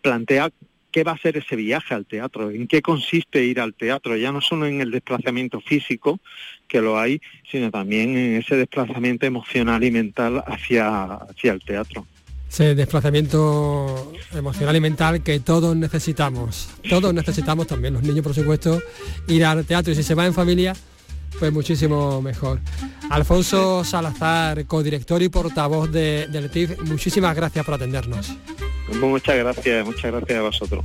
plantea qué va a ser ese viaje al teatro, en qué consiste ir al teatro, ya no solo en el desplazamiento físico, que lo hay, sino también en ese desplazamiento emocional y mental hacia, hacia el teatro. Ese desplazamiento emocional y mental que todos necesitamos. Todos necesitamos también, los niños por supuesto, ir al teatro y si se va en familia, pues muchísimo mejor. Alfonso Salazar, codirector y portavoz de, del TIF, muchísimas gracias por atendernos. Muchas gracias, muchas gracias a vosotros.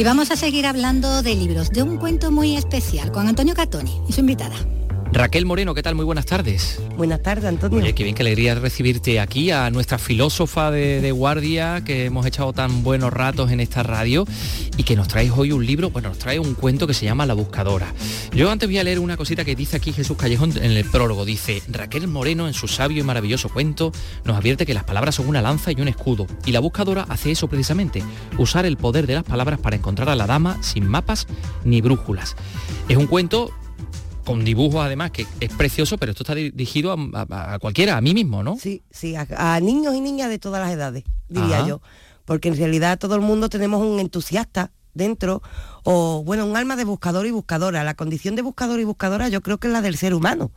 Y vamos a seguir hablando de libros, de un cuento muy especial con Antonio Catoni y su invitada. Raquel Moreno, ¿qué tal? Muy buenas tardes. Buenas tardes, Antonio. Oye, qué bien, qué alegría recibirte aquí, a nuestra filósofa de, de guardia, que hemos echado tan buenos ratos en esta radio, y que nos traes hoy un libro, bueno, nos trae un cuento que se llama La Buscadora. Yo antes voy a leer una cosita que dice aquí Jesús Callejón en el prólogo. Dice, Raquel Moreno, en su sabio y maravilloso cuento, nos advierte que las palabras son una lanza y un escudo, y la buscadora hace eso precisamente, usar el poder de las palabras para encontrar a la dama sin mapas ni brújulas. Es un cuento con dibujos además, que es precioso, pero esto está dirigido a, a- a cualquiera, a mí mismo, ¿no? Sí, sí, a, a niños y niñas de todas las edades, diría Ajá. yo. Porque en realidad todo el mundo tenemos un entusiasta dentro, o bueno, un alma de buscador y buscadora. La condición de buscador y buscadora yo creo que es la del ser humano.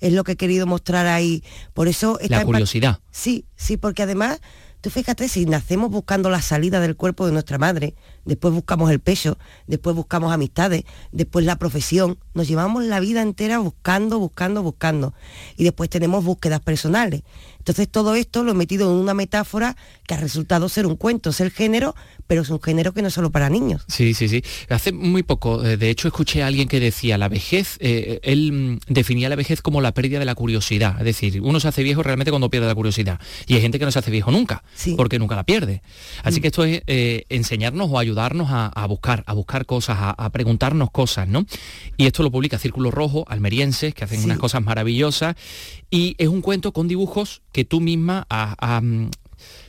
Es lo que he querido mostrar ahí. Por eso está La curiosidad. Sí, sí, porque además, tú fíjate, si nacemos buscando la salida del cuerpo de nuestra madre, después buscamos el pecho, después buscamos amistades, después la profesión, nos llevamos la vida entera buscando, buscando, buscando. Y después tenemos búsquedas personales. Entonces todo esto lo he metido en una metáfora que ha resultado ser un cuento, es el género, pero es un género que no es solo para niños. Sí, sí, sí. Hace muy poco, eh, de hecho, escuché a alguien que decía la vejez, eh, él mm, definía la vejez como la pérdida de la curiosidad. Es decir, uno se hace viejo realmente cuando pierde la curiosidad. Y hay gente que no se hace viejo nunca, porque nunca la pierde. Así que esto es eh, enseñarnos o ayudarnos a, a buscar, a buscar cosas, a, a preguntarnos cosas, ¿no? Y esto lo publica Círculo Rojo, almerienses, que hacen Sí. unas cosas maravillosas. Y es un cuento con dibujos que tú misma has, has,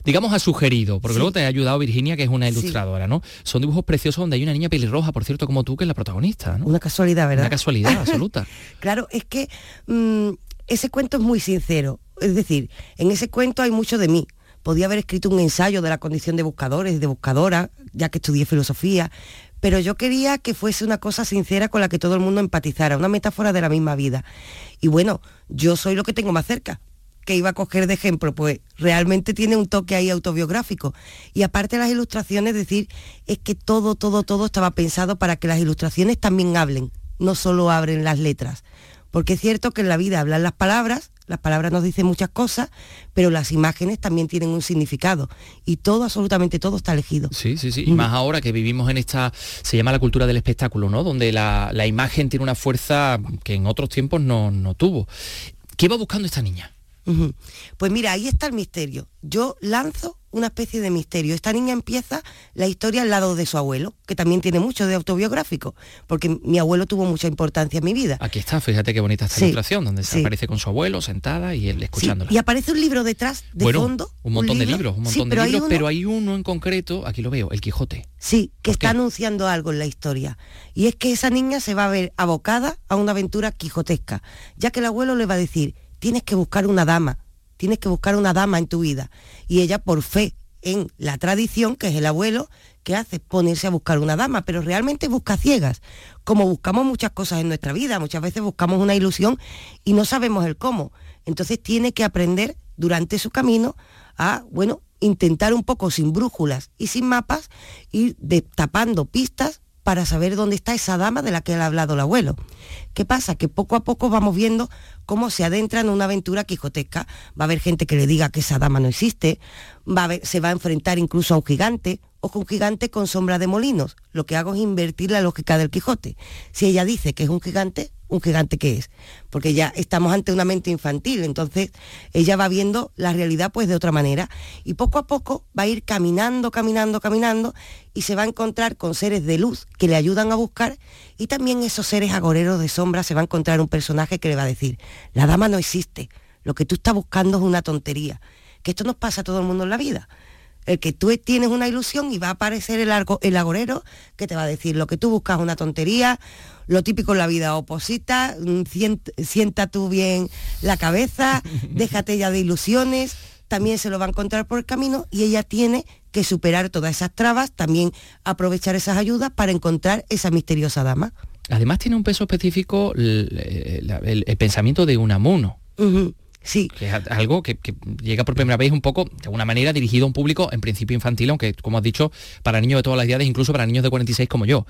digamos, has sugerido, porque Sí. luego te ha ayudado Virginia, que es una Sí. ilustradora, ¿no? Son dibujos preciosos donde hay una niña pelirroja, por cierto, como tú, que es la protagonista, ¿no? Una casualidad, ¿verdad? Una casualidad absoluta. Claro, es que mm, ese cuento es muy sincero. Es decir, en ese cuento hay mucho de mí. Podía haber escrito un ensayo de la condición de buscadores, de buscadora, ya que estudié filosofía, pero yo quería que fuese una cosa sincera con la que todo el mundo empatizara, una metáfora de la misma vida. Y bueno, yo soy lo que tengo más cerca, que iba a coger de ejemplo, pues realmente tiene un toque ahí autobiográfico. Y aparte de las ilustraciones, decir, es que todo, todo, todo estaba pensado para que las ilustraciones también hablen, no solo abren las letras. Porque es cierto que en la vida hablan las palabras, las palabras nos dicen muchas cosas, pero las imágenes también tienen un significado. Y todo, absolutamente todo está elegido. Sí, sí, sí. Y más ahora que vivimos en esta, se llama la cultura del espectáculo, ¿no? Donde la, la imagen tiene una fuerza que en otros tiempos no, no tuvo. ¿Qué va buscando esta niña? Pues mira, ahí está el misterio. Yo lanzo una especie de misterio. Esta niña empieza la historia al lado de su abuelo, que también tiene mucho de autobiográfico, porque mi abuelo tuvo mucha importancia en mi vida. Aquí está, fíjate qué bonita esta Sí, ilustración, donde se sí. aparece con su abuelo sentada y él Sí, escuchándola. y aparece un libro detrás, de bueno, fondo. un montón de libro. libros, un montón pero de libros, pero hay uno en concreto, aquí lo veo, el Quijote. Sí, que está anunciando algo en la historia. Y es que esa niña se va a ver abocada a una aventura quijotesca, ya que el abuelo le va a decir, tienes que buscar una dama, tienes que buscar una dama en tu vida. Y ella, por fe en la tradición, que es el abuelo, que hace ponerse a buscar una dama, pero realmente busca ciegas, como buscamos muchas cosas en nuestra vida, muchas veces buscamos una ilusión y no sabemos el cómo. Entonces tiene que aprender durante su camino a, bueno, intentar un poco sin brújulas y sin mapas, ir destapando pistas para saber dónde está esa dama de la que ha hablado el abuelo. ¿Qué pasa? Que poco a poco vamos viendo cómo se adentra en una aventura quijotesca. Va a haber gente que le diga que esa dama no existe, va a se va a enfrentar incluso a un gigante, o con un gigante con sombra de molinos. Lo que hago es invertir la lógica del Quijote. Si ella dice que es un gigante, ¿un gigante qué es? Porque ya estamos ante una mente infantil, entonces ella va viendo la realidad pues de otra manera y poco a poco va a ir caminando, caminando, caminando y se va a encontrar con seres de luz que le ayudan a buscar y también esos seres agoreros de sombra se va a encontrar un personaje que le va a decir, la dama no existe, lo que tú estás buscando es una tontería, que esto nos pasa a todo el mundo en la vida. El que tú tienes una ilusión y va a aparecer el, argo- el agorero que te va a decir lo que tú buscas es una tontería, lo típico en la vida, oposita, mm, sienta tú bien la cabeza, déjate ya de ilusiones, también se lo va a encontrar por el camino y ella tiene que superar todas esas trabas, también aprovechar esas ayudas para encontrar esa misteriosa dama. Además tiene un peso específico el, el- pensamiento de Unamuno. Sí. Es algo que, que llega por primera vez un poco, de alguna manera, dirigido a un público en principio infantil, aunque, como has dicho, para niños de todas las edades, incluso para niños de 46 como yo.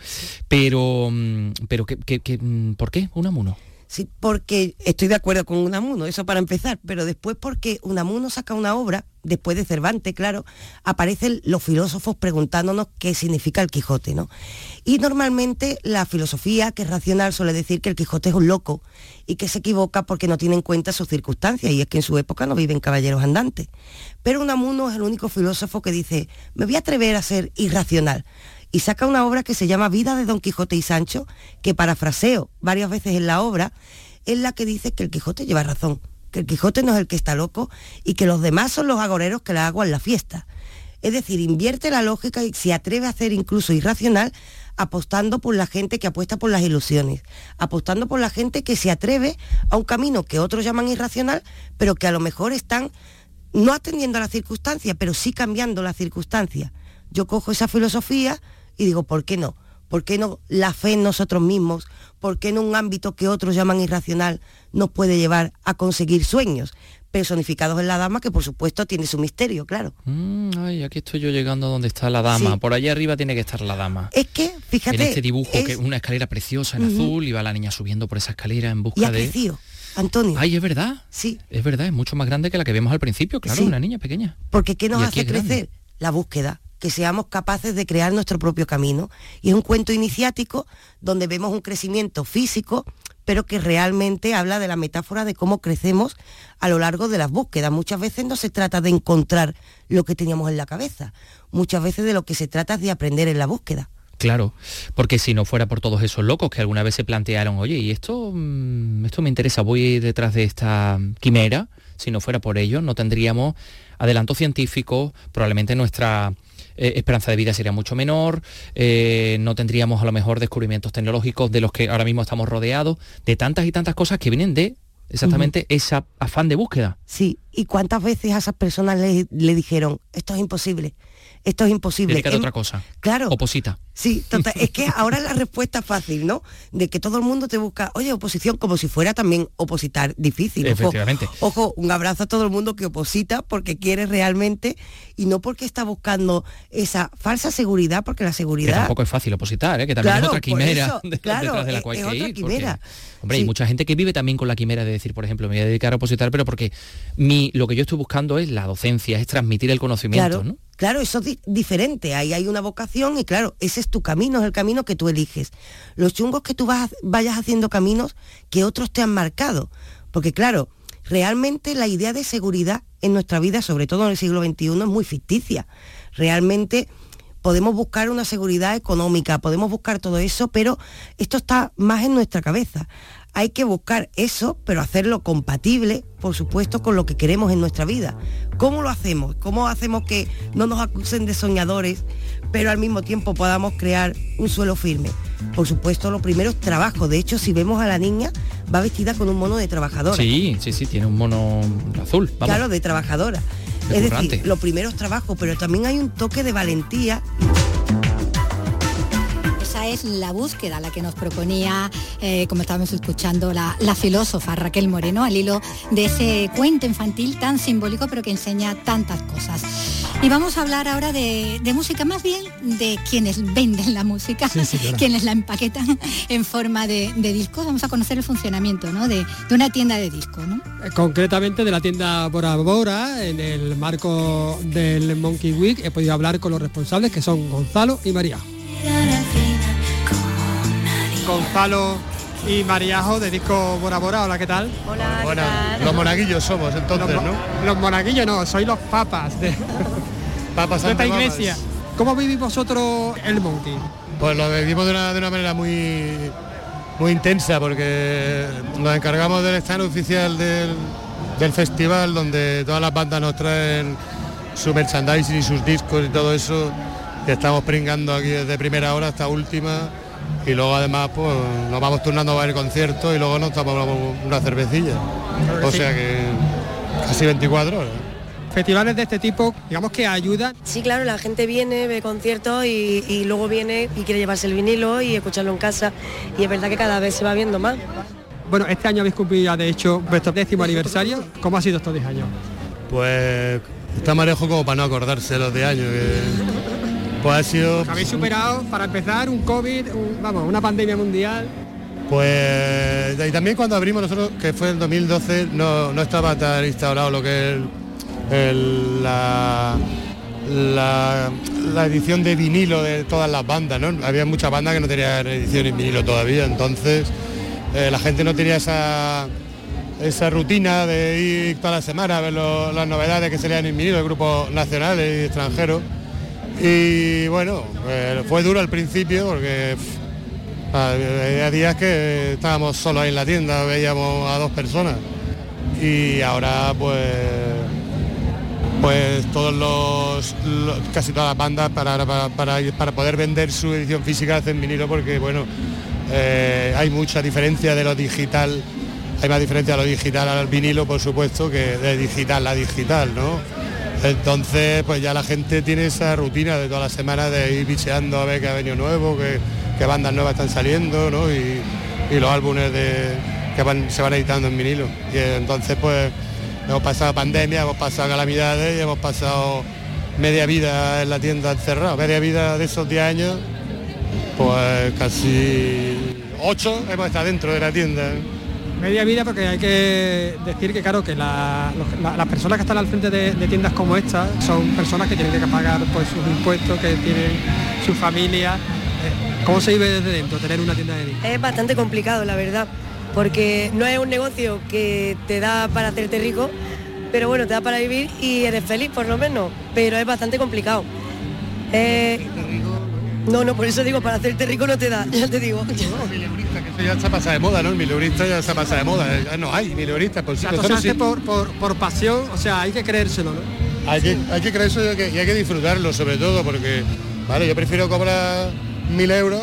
Pero, mm, pero ¿qué, qué- qué, mm, ¿por qué Unamuno? Sí, porque estoy de acuerdo con Unamuno, eso para empezar, pero después porque Unamuno saca una obra, después de Cervantes, claro, aparecen los filósofos preguntándonos qué significa el Quijote, ¿no? Y normalmente la filosofía, que es racional, suele decir que el Quijote es un loco y que se equivoca porque no tiene en cuenta sus circunstancias, y es que en su época no viven caballeros andantes. Pero Unamuno es el único filósofo que dice, me voy a atrever a ser irracional y saca una obra que se llama Vida de Don Quijote y Sancho, que parafraseo varias veces en la obra, es la que dice que el Quijote lleva razón, que el Quijote no es el que está loco y que los demás son los agoreros que le aguan la fiesta. Es decir, invierte la lógica y se atreve a hacer incluso irracional apostando por la gente que apuesta por las ilusiones, apostando por la gente que se atreve a un camino que otros llaman irracional, pero que a lo mejor están no atendiendo a las circunstancias, pero sí cambiando las circunstancias. Yo cojo esa filosofía y digo, ¿por qué no? ¿Por qué no la fe en nosotros mismos? ¿Por qué no un ámbito que otros llaman irracional nos puede llevar a conseguir sueños? Personificados en la dama, que por supuesto tiene su misterio, claro. Mm, ay, aquí estoy yo llegando a donde está la dama. Sí. Por allá arriba tiene que estar la dama. Es que, fíjate, en este dibujo, es- que es una escalera preciosa en azul, y va la niña subiendo por esa escalera en y busca ha de... crecido, Antonio. Ay, es verdad. Sí. Es verdad, es mucho más grande que la que vemos al principio, claro, Sí. una niña pequeña. Porque ¿qué nos hace grande. crecer? La búsqueda, que seamos capaces de crear nuestro propio camino. Y es un cuento iniciático donde vemos un crecimiento físico, pero que realmente habla de la metáfora de cómo crecemos a lo largo de las búsquedas. Muchas veces no se trata de encontrar lo que teníamos en la cabeza, muchas veces de lo que se trata es de aprender en la búsqueda. Claro, porque si no fuera por todos esos locos que alguna vez se plantearon, oye, y esto, mm, esto me interesa, voy detrás de esta quimera, si no fuera por ello, no tendríamos adelanto científico, probablemente nuestra eh, esperanza de vida sería mucho menor, eh, no tendríamos a lo mejor descubrimientos tecnológicos de los que ahora mismo estamos rodeados, de tantas y tantas cosas que vienen de exactamente ese afán de búsqueda. Sí, ¿y cuántas veces a esas personas le, le dijeron, esto es imposible? Esto es imposible. Dedícate a Em- otra cosa. Claro. Oposita. Sí, total, es que ahora la respuesta es fácil, ¿no? De que todo el mundo te busca, oye, oposición, como si fuera también opositar difícil. Efectivamente. Ojo, un abrazo a todo el mundo que oposita porque quiere realmente y no porque está buscando esa falsa seguridad, porque la Que seguridad... tampoco es fácil opositar, ¿eh? que también Claro, es otra quimera eso, de- claro, detrás de la es- cual hay que otra ir. porque, quimera. hombre, hay mucha gente que vive también con la quimera de decir, por ejemplo, me voy a dedicar a opositar, pero porque mi, lo que yo estoy buscando es la docencia, es transmitir el conocimiento, Claro, ¿no? Claro, eso es di- diferente. Ahí hay una vocación y claro, ese es tu camino, es el camino que tú eliges. Los chungos que tú vas, vayas haciendo caminos que otros te han marcado. Porque claro, realmente la idea de seguridad en nuestra vida, sobre todo en el siglo XXI, es muy ficticia. Realmente podemos buscar una seguridad económica, podemos buscar todo eso, pero esto está más en nuestra cabeza. Hay que buscar eso, pero hacerlo compatible, por supuesto, con lo que queremos en nuestra vida. ¿Cómo lo hacemos? ¿Cómo hacemos que no nos acusen de soñadores, pero al mismo tiempo podamos crear un suelo firme? Por supuesto, lo primero es trabajo. De hecho, si vemos a la niña, va vestida con un mono de trabajadora. Sí, sí, sí, tiene un mono azul. Vamos. Claro, de trabajadora. De es currante. decir, lo primero es trabajo, pero también hay un toque de valentía Es la búsqueda, la que nos proponía, eh, como estábamos escuchando, la, la filósofa Raquel Moreno, al hilo de ese cuento infantil tan simbólico, pero que enseña tantas cosas. Y vamos a hablar ahora de, de música, más bien de quienes venden la música, quienes la empaquetan en forma de, de discos. Vamos a conocer el funcionamiento ¿no? de, de una tienda de discos. ¿no? Eh, concretamente de la tienda Bora Bora, en el marco del Monkey Week, he podido hablar con los responsables que son Gonzalo y María. Gonzalo y Mariajo de disco Bora Bora, hola, ¿qué tal? Hola, Bueno, los monaguillos somos entonces, los, ¿no? Los monaguillos no, sois los papas de, Papas de esta papas. iglesia. ¿Cómo vivís vosotros el Monkey? Pues lo vivimos de una, de una manera muy muy intensa porque nos encargamos del stand oficial del, del festival donde todas las bandas nos traen su merchandising y sus discos y todo eso y estamos pringando aquí desde primera hora hasta última y luego además pues nos vamos turnando a ver conciertos y luego nos tomamos una cervecilla Claro o sí. sea que casi 24 horas Festivales de este tipo, digamos que ayudan Sí, claro, la gente viene, ve conciertos y, y luego viene y quiere llevarse el vinilo y escucharlo en casa. Y es verdad que cada vez se va viendo más. Bueno, este año habéis cumplido ya, de hecho vuestro décimo aniversario. ¿Cómo ha sido estos 10 años? Pues está marejo como para no acordarse los de años. que, pues ha sido, Habéis superado, para empezar, un COVID, un- vamos, una pandemia mundial. pues y también cuando abrimos nosotros, que fue en 2012, no, no estaba tan instaurado lo que es el- el- la, la, la edición de vinilo de todas las bandas, ¿no? Había muchas bandas que no tenían edición en vinilo todavía, entonces eh, la gente no tenía esa esa rutina de ir toda la semana a ver lo- las novedades que salían en vinilo de grupos nacionales y extranjeros. Y bueno, eh, fue duro al principio porque pff, había días que estábamos solos ahí en la tienda, veíamos a dos personas. Y ahora pues pues todos los, casi todas las bandas para, para, para, para poder vender su edición física hacen vinilo porque bueno eh, hay mucha diferencia de lo digital hay más diferencia de lo digital al vinilo por supuesto que de digital a digital no entonces pues ya la gente tiene esa rutina de todas las semanas de ir bicheando a ver qué ha venido nuevo qué, qué bandas nuevas están saliendo ¿no? y, y los álbumes de, que van- se van editando en vinilo y entonces pues hemos pasado pandemia, hemos pasado calamidades y hemos pasado media vida en la tienda encerrado. Media vida de esos 10 años, pues casi 8 hemos estado dentro de la tienda. Media vida porque hay que decir que claro que la- los- la- las personas que están al frente de, de tiendas como esta son personas que tienen que pagar pues sus impuestos, que tienen su familia. Eh, ¿Cómo se vive desde dentro tener una tienda de discos? Es bastante complicado, la verdad, porque no es un negocio que te da para hacerte rico, pero bueno, te da para vivir y eres feliz por lo menos, pero es bastante complicado. Eh, no, no, por eso digo, para hacerte rico no te da, ya te digo. Eso ya se pasa de moda, ¿no? El mileurista ya se pasa de moda. Ya no hay mileuristas por O sea, Nosotros hace sí- por, por, por pasión, o sea, hay que creérselo, ¿no? Hay que, hay que creer eso y hay que, y hay que disfrutarlo sobre todo porque, vale, yo prefiero cobrar mil euros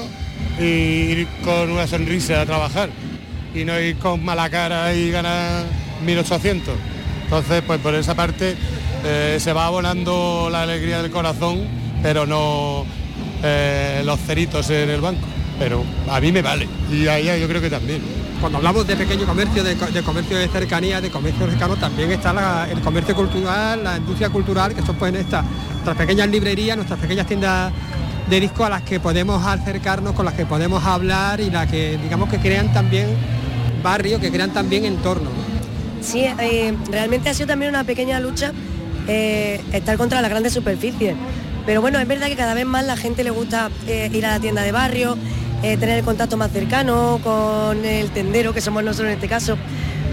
y ir con una sonrisa a trabajar y no ir con mala cara y ganar 1800. Entonces, pues por esa parte eh, se va abonando la alegría del corazón pero no eh, los ceritos en el banco. Pero a mí me vale. Y a ella yo creo que también. Cuando hablamos de pequeño comercio, de, co- de comercio de cercanía, de comercio cercano, también está la- el comercio cultural, la industria cultural, que son pueden estar nuestras pequeñas librerías, nuestras pequeñas tiendas de disco a las que podemos acercarnos, con las que podemos hablar y las que digamos que crean también barrio, que crean también entorno. Sí, eh, realmente ha sido también una pequeña lucha eh, estar contra las grandes superficies. Pero bueno, es verdad que cada vez más la gente le gusta eh, ir a la tienda de barrio, eh, tener el contacto más cercano con el tendero, que somos nosotros en este caso,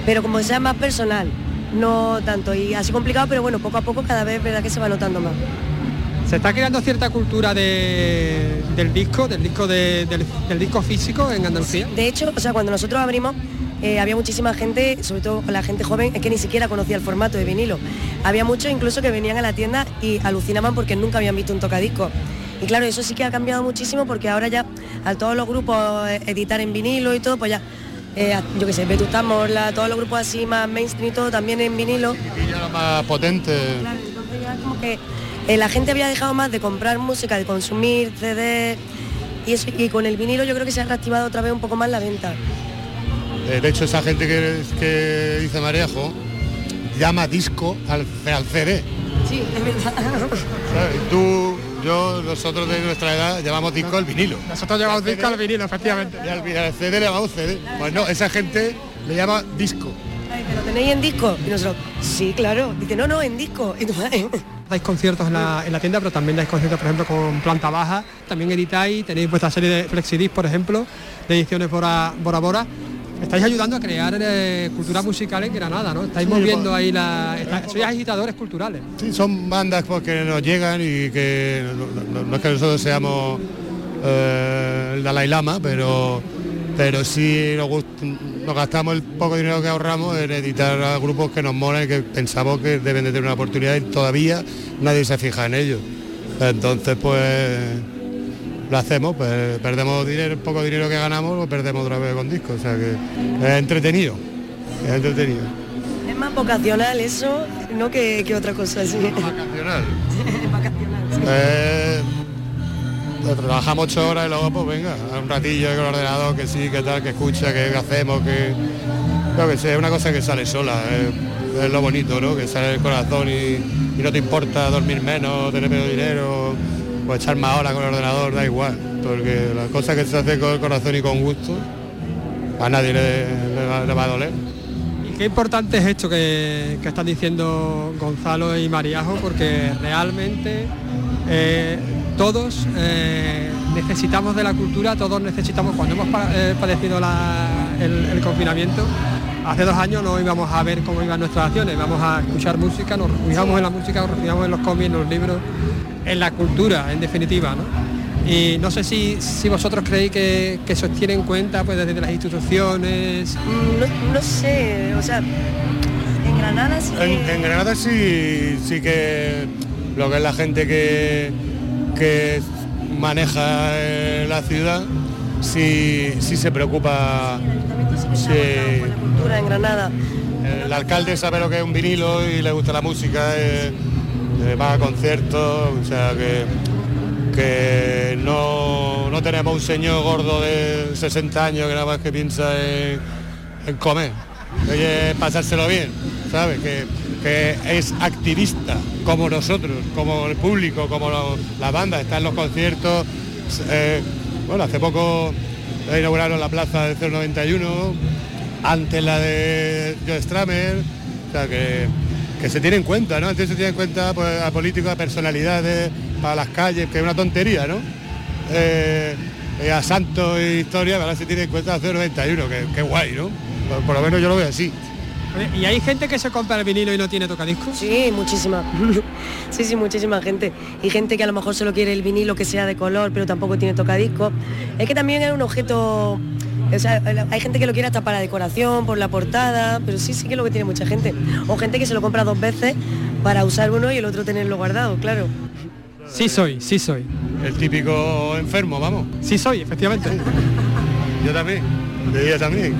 pero como sea más personal, no tanto. Y así complicado, pero bueno, poco a poco cada vez es verdad que se va notando más. Se está creando cierta cultura de- del disco, del disco de- del, del disco físico en Andalucía. De hecho, o sea, cuando nosotros abrimos, eh, había muchísima gente, sobre todo la gente joven, es que ni siquiera conocía el formato de vinilo. Había muchos incluso que venían a la tienda y alucinaban porque nunca habían visto un tocadisco. Y claro, eso sí que ha cambiado muchísimo porque ahora ya a todos los grupos eh, editar en vinilo y todo, pues ya, eh, yo qué sé, Betuta Morla, todos los grupos así más mainstream y todo también en vinilo. Y ya lo más potente. Entonces ya como que eh, la gente había dejado más de comprar música, de consumir CD y, eso, y con el vinilo yo creo que se ha reactivado otra vez un poco más la venta. De hecho, esa gente que, que dice Marejo llama disco al, al CD. Sí, es verdad. Tú, yo, nosotros de nuestra edad llamamos disco al vinilo. Nosotros llamamos disco al vinilo, efectivamente. Y al, al CD le llamamos CD. Pues no, esa gente le llama disco. Ay, ¿Lo tenéis en disco? Y nosotros, sí, claro. Dice, no, no, en disco. Y tú, Dais conciertos en la, en la tienda, pero también dais conciertos, por ejemplo, con planta baja. También editáis, tenéis vuestra serie de flexidisc, por ejemplo, de ediciones Bora Bora. Bora. Estáis ayudando a crear eh, cultura musical en Granada, ¿no? Estáis Sí, moviendo pues- ahí la... está- sois agitadores culturales. Sí, son bandas pues, que nos llegan y que no, no- no es que nosotros seamos eh, el Dalai Lama, pero, pero sí nos, gust- nos gastamos el poco dinero que ahorramos en editar a grupos que nos molan y que pensamos que deben de tener una oportunidad y todavía nadie se fija en ellos. Entonces pues lo hacemos, pues, perdemos dinero, el poco dinero que ganamos lo perdemos otra vez con discos, o sea que es entretenido, es entretenido. Es más vocacional eso, no que, que otra cosa así. Vacacional, sí. Eh, pues trabajamos ocho horas y luego pues venga, un ratillo con el ordenador, que sí, que tal, que escucha, que hacemos, que. Yo que sé, es una cosa que sale sola, eh, es lo bonito, ¿no? Que sale del corazón y, y no te importa dormir menos, tener menos dinero, o echar más horas con el ordenador, da igual, porque las cosas que se hace con el corazón y con gusto, a nadie le, va, a doler. Y qué importante es esto que, están diciendo Gonzalo y Mariajo, porque realmente eh, todos eh, necesitamos de la cultura, todos necesitamos, cuando hemos eh, padecido el confinamiento, hace dos años no íbamos a ver cómo iban nuestras acciones, íbamos a escuchar música, nos refugiamos en la música, nos refugiamos en los cómics, en los libros, en la cultura, en definitiva, ¿no? Y no sé si, si vosotros creéis que, que se os tiene en cuenta pues desde las instituciones, No, no sé, o sea, en Granada sí En, que- en Granada sí, sí que lo que es la gente que, que maneja eh, la ciudad, sí, sí se preocupa. sí. cultura en Granada. El alcalde sabe lo que es un vinilo y le gusta la música, eh, eh, va a conciertos, o sea que, que no, no tenemos un señor gordo de 60 años que nada más que piensa en, en comer, oye, pasárselo bien, ¿sabes? Que, que es activista como nosotros, como el público, como lo- la banda, está en los conciertos. eh, bueno, hace poco inauguraron la plaza del 091, antes la de Joe Stramer, o sea que, que se tiene en cuenta, ¿no? Antes se tiene en cuenta pues, a políticos, a personalidades, para las calles, que es una tontería, ¿no? Eh, eh, a santos e historia, ahora se tiene en cuenta a 091, que, que guay, ¿no? Por, por lo menos yo lo veo así. ¿Y hay gente que se compra el vinilo y no tiene tocadiscos? Sí, muchísima. sí, sí, muchísima gente. Y gente que a lo mejor solo quiere el vinilo que sea de color, pero tampoco tiene tocadiscos. Es que también es un objeto... O sea, hay gente que lo quiere hasta para decoración, por la portada, pero sí, sí que es lo que tiene mucha gente. O gente que se lo compra dos veces para usar uno y el otro tenerlo guardado, claro. Sí soy, sí soy. El típico enfermo, vamos. Sí soy, efectivamente. Yo también, de ella también.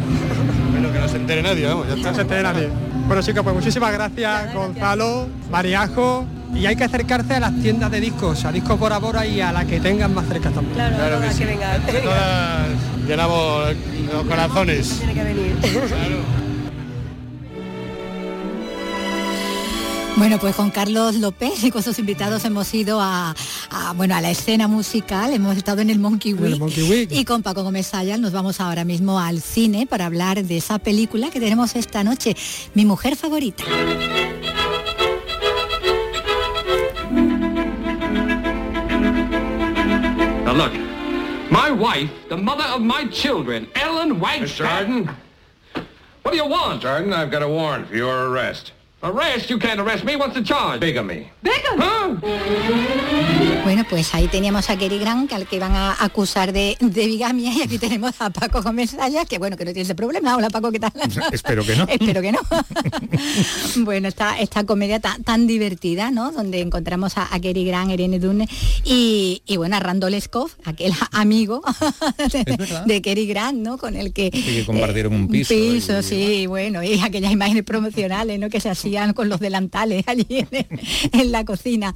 Pero que no se entere nadie, vamos, ya está. No se entere nadie. Bueno chicos, pues muchísimas gracias Gonzalo, Mariajo, y hay que acercarse a las tiendas de discos, a Discos Bora Bora y a la que tengan más cerca también. Claro, Claro que sí. que venga. Todas llenamos los corazones. Tiene que venir. Bueno, pues con Carlos López y con sus invitados hemos ido a, a, bueno, a la escena musical, hemos estado en el Monkey el Week, Monkey Week. y con Paco Gómez Sayas nos vamos ahora mismo al cine para hablar de esa película que tenemos esta noche, Mi mujer favorita. Now look, my wife, the mother of my children, Ellen. Arden? What do you want? Mr. I've got a warrant for your arrest. Arrest? You can't arrest me. What's the charge? Bigamy. Huh? Bueno, pues ahí teníamos a Kerry Grant, que al que iban a acusar de, de bigamia, y aquí tenemos a Paco Gómez Sayas, que bueno, que no tiene ese problema. Hola Paco, ¿qué tal? Espero que no. Espero que no. bueno, esta, esta comedia tan, tan divertida, ¿no? Donde encontramos a, a Kerry Grant, Irene Dunne y, y bueno, a Randall Scott, aquel amigo de, de Kerry Grant, ¿no? Con el que... Sí, que compartieron un piso piso, y- sí, bueno, y aquellas imágenes promocionales, ¿no? Que se hacían con los delantales allí en, en la cocina.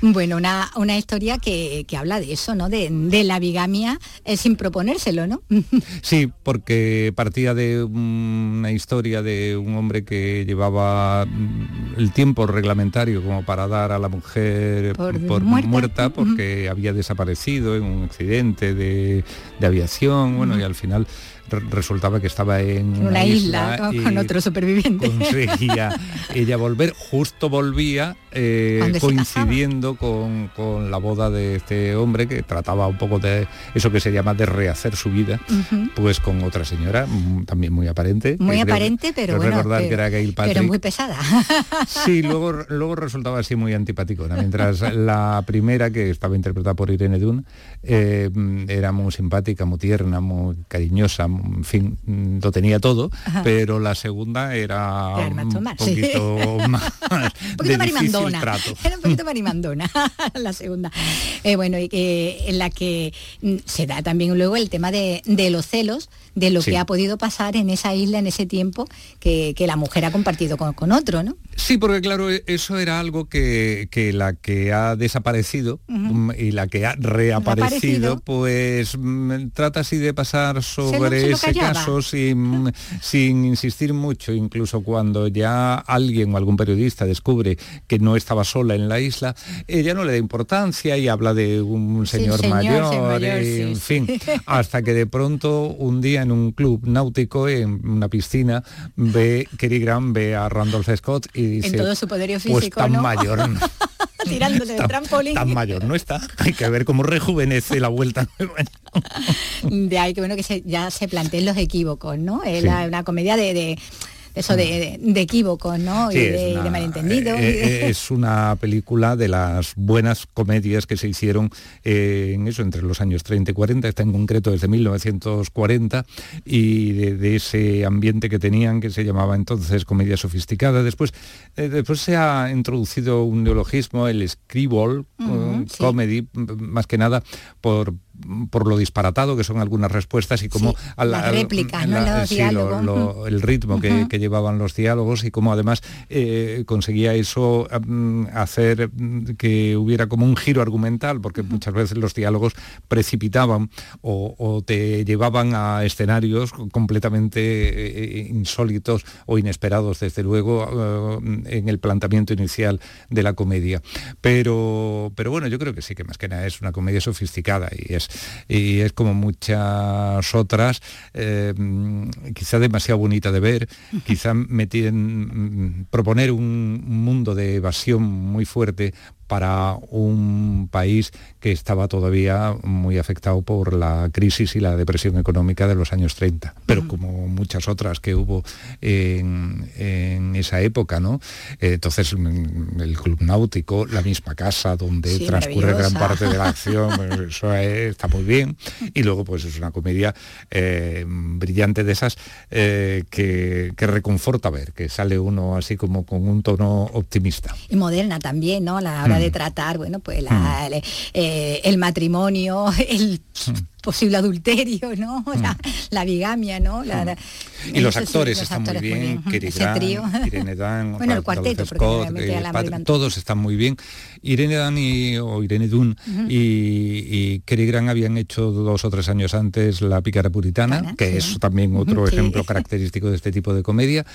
Bueno, una, una historia que, que habla de eso, ¿no? De, de la bigamia eh, sin proponérselo, ¿no? Sí, porque partía de una historia de un hombre que llevaba mm, el tiempo reglamentario como para dar a la mujer Por por, muerta. muerta, porque había desaparecido en un accidente de, de aviación, bueno, y al final resultaba que estaba en una isla, con, otro superviviente. conseguía ella volver, justo volvía eh, coincidiendo con, con la boda de este hombre que trataba un poco de eso que se llama de rehacer su vida, pues con otra señora, mm, también muy aparente. Muy aparente, pero bueno, recordar pero, que era Gail Patrick. pero muy pesada. Sí, luego, luego resultaba así muy antipaticona, mientras la primera, que estaba interpretada por Irene Dunn, eh, era muy simpática, muy tierna, muy cariñosa, en fin, lo tenía todo, Ajá. pero la segunda era un sí. poquito más un poquito de marimandona. trato. Era un poquito marimandona, la segunda. Eh, bueno, en la que mm, se da también luego el tema de, de los celos, de lo Sí. que ha podido pasar en esa isla en ese tiempo que, que la mujer ha compartido con, con otro, ¿no? Sí, porque claro, e- eso era algo que, que la que ha desaparecido Ujú. mm, y la que ha reaparecido, Pues mm, trata así de pasar sobre lo ese caso sin, sin insistir mucho, incluso cuando ya alguien o algún periodista descubre que no estaba sola en la isla, ella no le da importancia y habla de un Sí, señor, mayor, señor sí, en sí. fin, hasta que de pronto un día en un club náutico, en una piscina, ve, Kerry Grant ve a Randolph Scott y dice, en todo su poderío pues físico, tan ¿no? mayor, Tirándose del trampolín. tan mayor no está. Hay que ver cómo rejuvenece la vuelta. De ahí que bueno que se- ya se planteen los equívocos, ¿no? Es Sí. la- una comedia de eso de, de- equívocos, ¿no? Sí, y, de, y de una- malentendidos. eh, eh, es una película de las buenas comedias que se hicieron eh, en eso, entre los años 30 y 40, está en concreto desde 1940, y de, de ese ambiente que tenían, que se llamaba entonces comedia sofisticada. Después, eh, después se ha introducido un neologismo, el eh, sí. comedy, más que nada por por lo disparatado que son algunas respuestas y como Sí, las réplicas, ¿no? Los sí, diálogos. lo- Ujú. el ritmo que, que llevaban los diálogos y cómo además eh, conseguía eso mm, hacer mm, que hubiera como un giro argumental, porque muchas veces los diálogos precipitaban o, o te llevaban a escenarios completamente eh, insólitos o inesperados, desde luego, eh, en el planteamiento inicial de la comedia. Pero, pero bueno, yo creo que sí, que más que nada es una comedia sofisticada y es, y es como muchas otras, eh, quizá demasiado bonita de ver, quizá mm, proponer un mundo de evasión muy fuerte para un país que estaba todavía muy afectado por la crisis y la depresión económica de los años 30, pero como muchas otras que hubo en, en esa época, ¿no? Entonces, mm, el club náutico, la misma casa donde Sí, transcurre gran parte de la acción, pues, eso está muy bien. Y luego, pues es una comedia eh, brillante de esas eh, que, que reconforta ver, que sale uno así como con un tono optimista. y moderna también, ¿no? A la hora. De tratar, bueno, pues la- el, eh, el matrimonio, el posible adulterio, ¿no? La, la bigamia, ¿no? La- la- Mm. Y los sí, actores los están muy bien, trío. Irene Dunn, Bueno, el cuarteto, Scott, eh, Pat- todos están muy bien. Irene Dunn y, o Irene Dunn Ujú. y, y Cary Grant habían hecho dos o tres años antes La pícara puritana, que es también otro ejemplo característico de este tipo de comedia.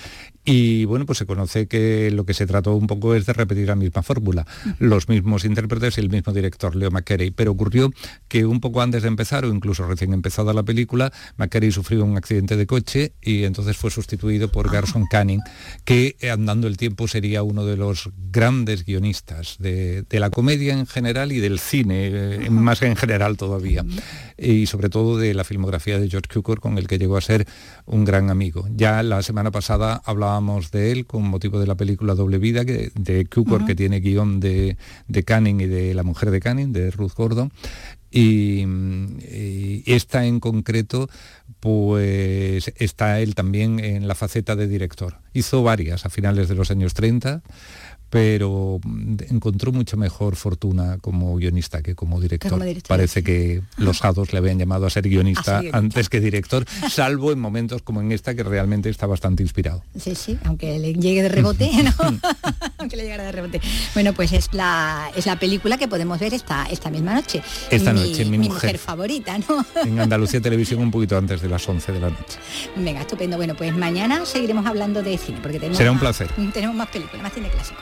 Y bueno, pues se conoce que lo que se trató un poco es de repetir la misma fórmula, los mismos intérpretes y el mismo director, Leo McCarey. Pero ocurrió que un poco antes de empezar, incluso recién empezada la película, McCarey sufrió un accidente de coche y entonces fue sustituido por Garson Canning, que eh, andando el tiempo sería uno de los grandes guionistas de, de la comedia en general y del cine, eh, más en general todavía. Y sobre todo de la filmografía de George Cukor, con el que llegó a ser un gran amigo. Ya la semana pasada hablábamos de él con motivo de la película Doble Vida, que, de Cukor, que tiene guion de, de Canning y de La mujer de Canning, de Ruth Gordon. Y, esta en concreto, pues está él también en la faceta de director. Hizo varias a finales de los años 30, pero mm, encontró mucho mejor fortuna como guionista que como director. como director. Parece que los hados le habían llamado a ser guionista antes que director, salvo en momentos como en esta que realmente está bastante inspirado. Sí, sí, aunque le llegue de rebote, ¿no? aunque le llegara de rebote. Bueno, pues es la, es la película que podemos ver esta, esta misma noche. Esta noche, mi mujer. favorita, ¿no? En Andalucía Televisión un poquito antes de las 11 de la noche. Venga, estupendo. Bueno, pues mañana seguiremos hablando de cine, porque tenemos Será un más- placer. Tenemos más películas, más cine clásico.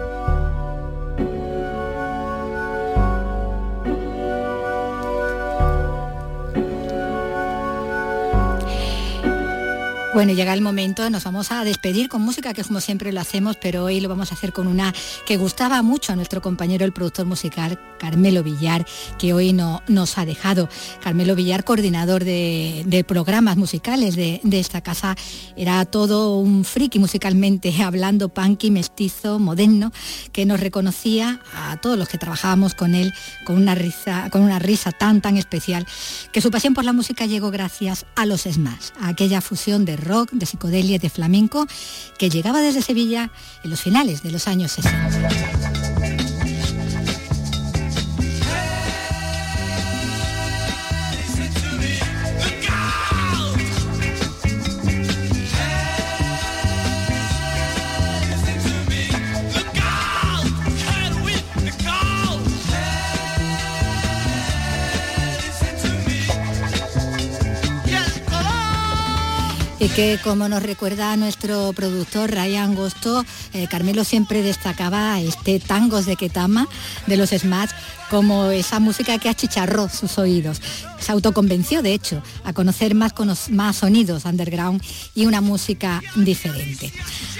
Bueno, llega el momento, nos vamos a despedir con música, que como siempre lo hacemos, pero hoy lo vamos a hacer con una que gustaba mucho a nuestro compañero, el productor musical, Carmelo Villar, que hoy no, nos ha dejado. Carmelo Villar, coordinador de, programas musicales de, de esta casa, era todo un friki musicalmente, hablando punky, mestizo, moderno, que nos reconocía a todos los que trabajábamos con él con una risa, con una risa tan tan especial, que su pasión por la música llegó gracias a los Smash, a aquella fusión de rock, de psicodelia de flamenco que llegaba desde Sevilla en los finales de los años 60. Y que como nos recuerda nuestro productor Ryan Gosto, eh, Carmelo siempre destacaba este tangos de Ketama de los Smash como esa música que achicharró sus oídos. Se autoconvenció, de hecho, a conocer más, más sonidos underground y una música diferente.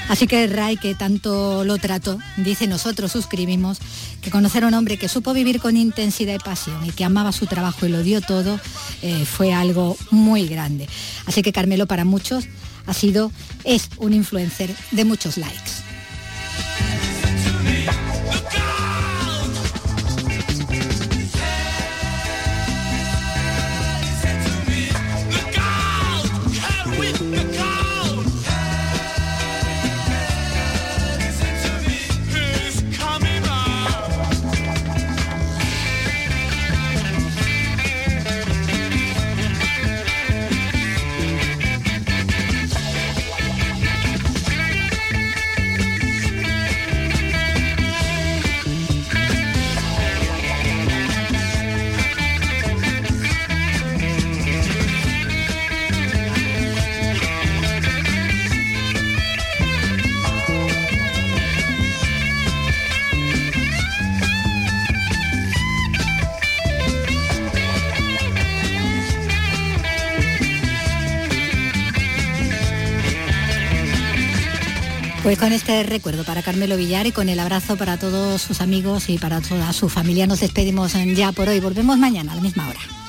Así que Ray, que tanto lo trató, dice nosotros suscribimos, que conocer a un hombre que supo vivir con intensidad y pasión y que amaba su trabajo y lo dio todo, eh, fue algo muy grande. Así que Carmelo para muchos ha sido, es un influencer de muchos likes. Con este recuerdo para Carmelo Villar y con el abrazo para todos sus amigos y para toda su familia nos despedimos ya por hoy. Volvemos mañana a la misma hora.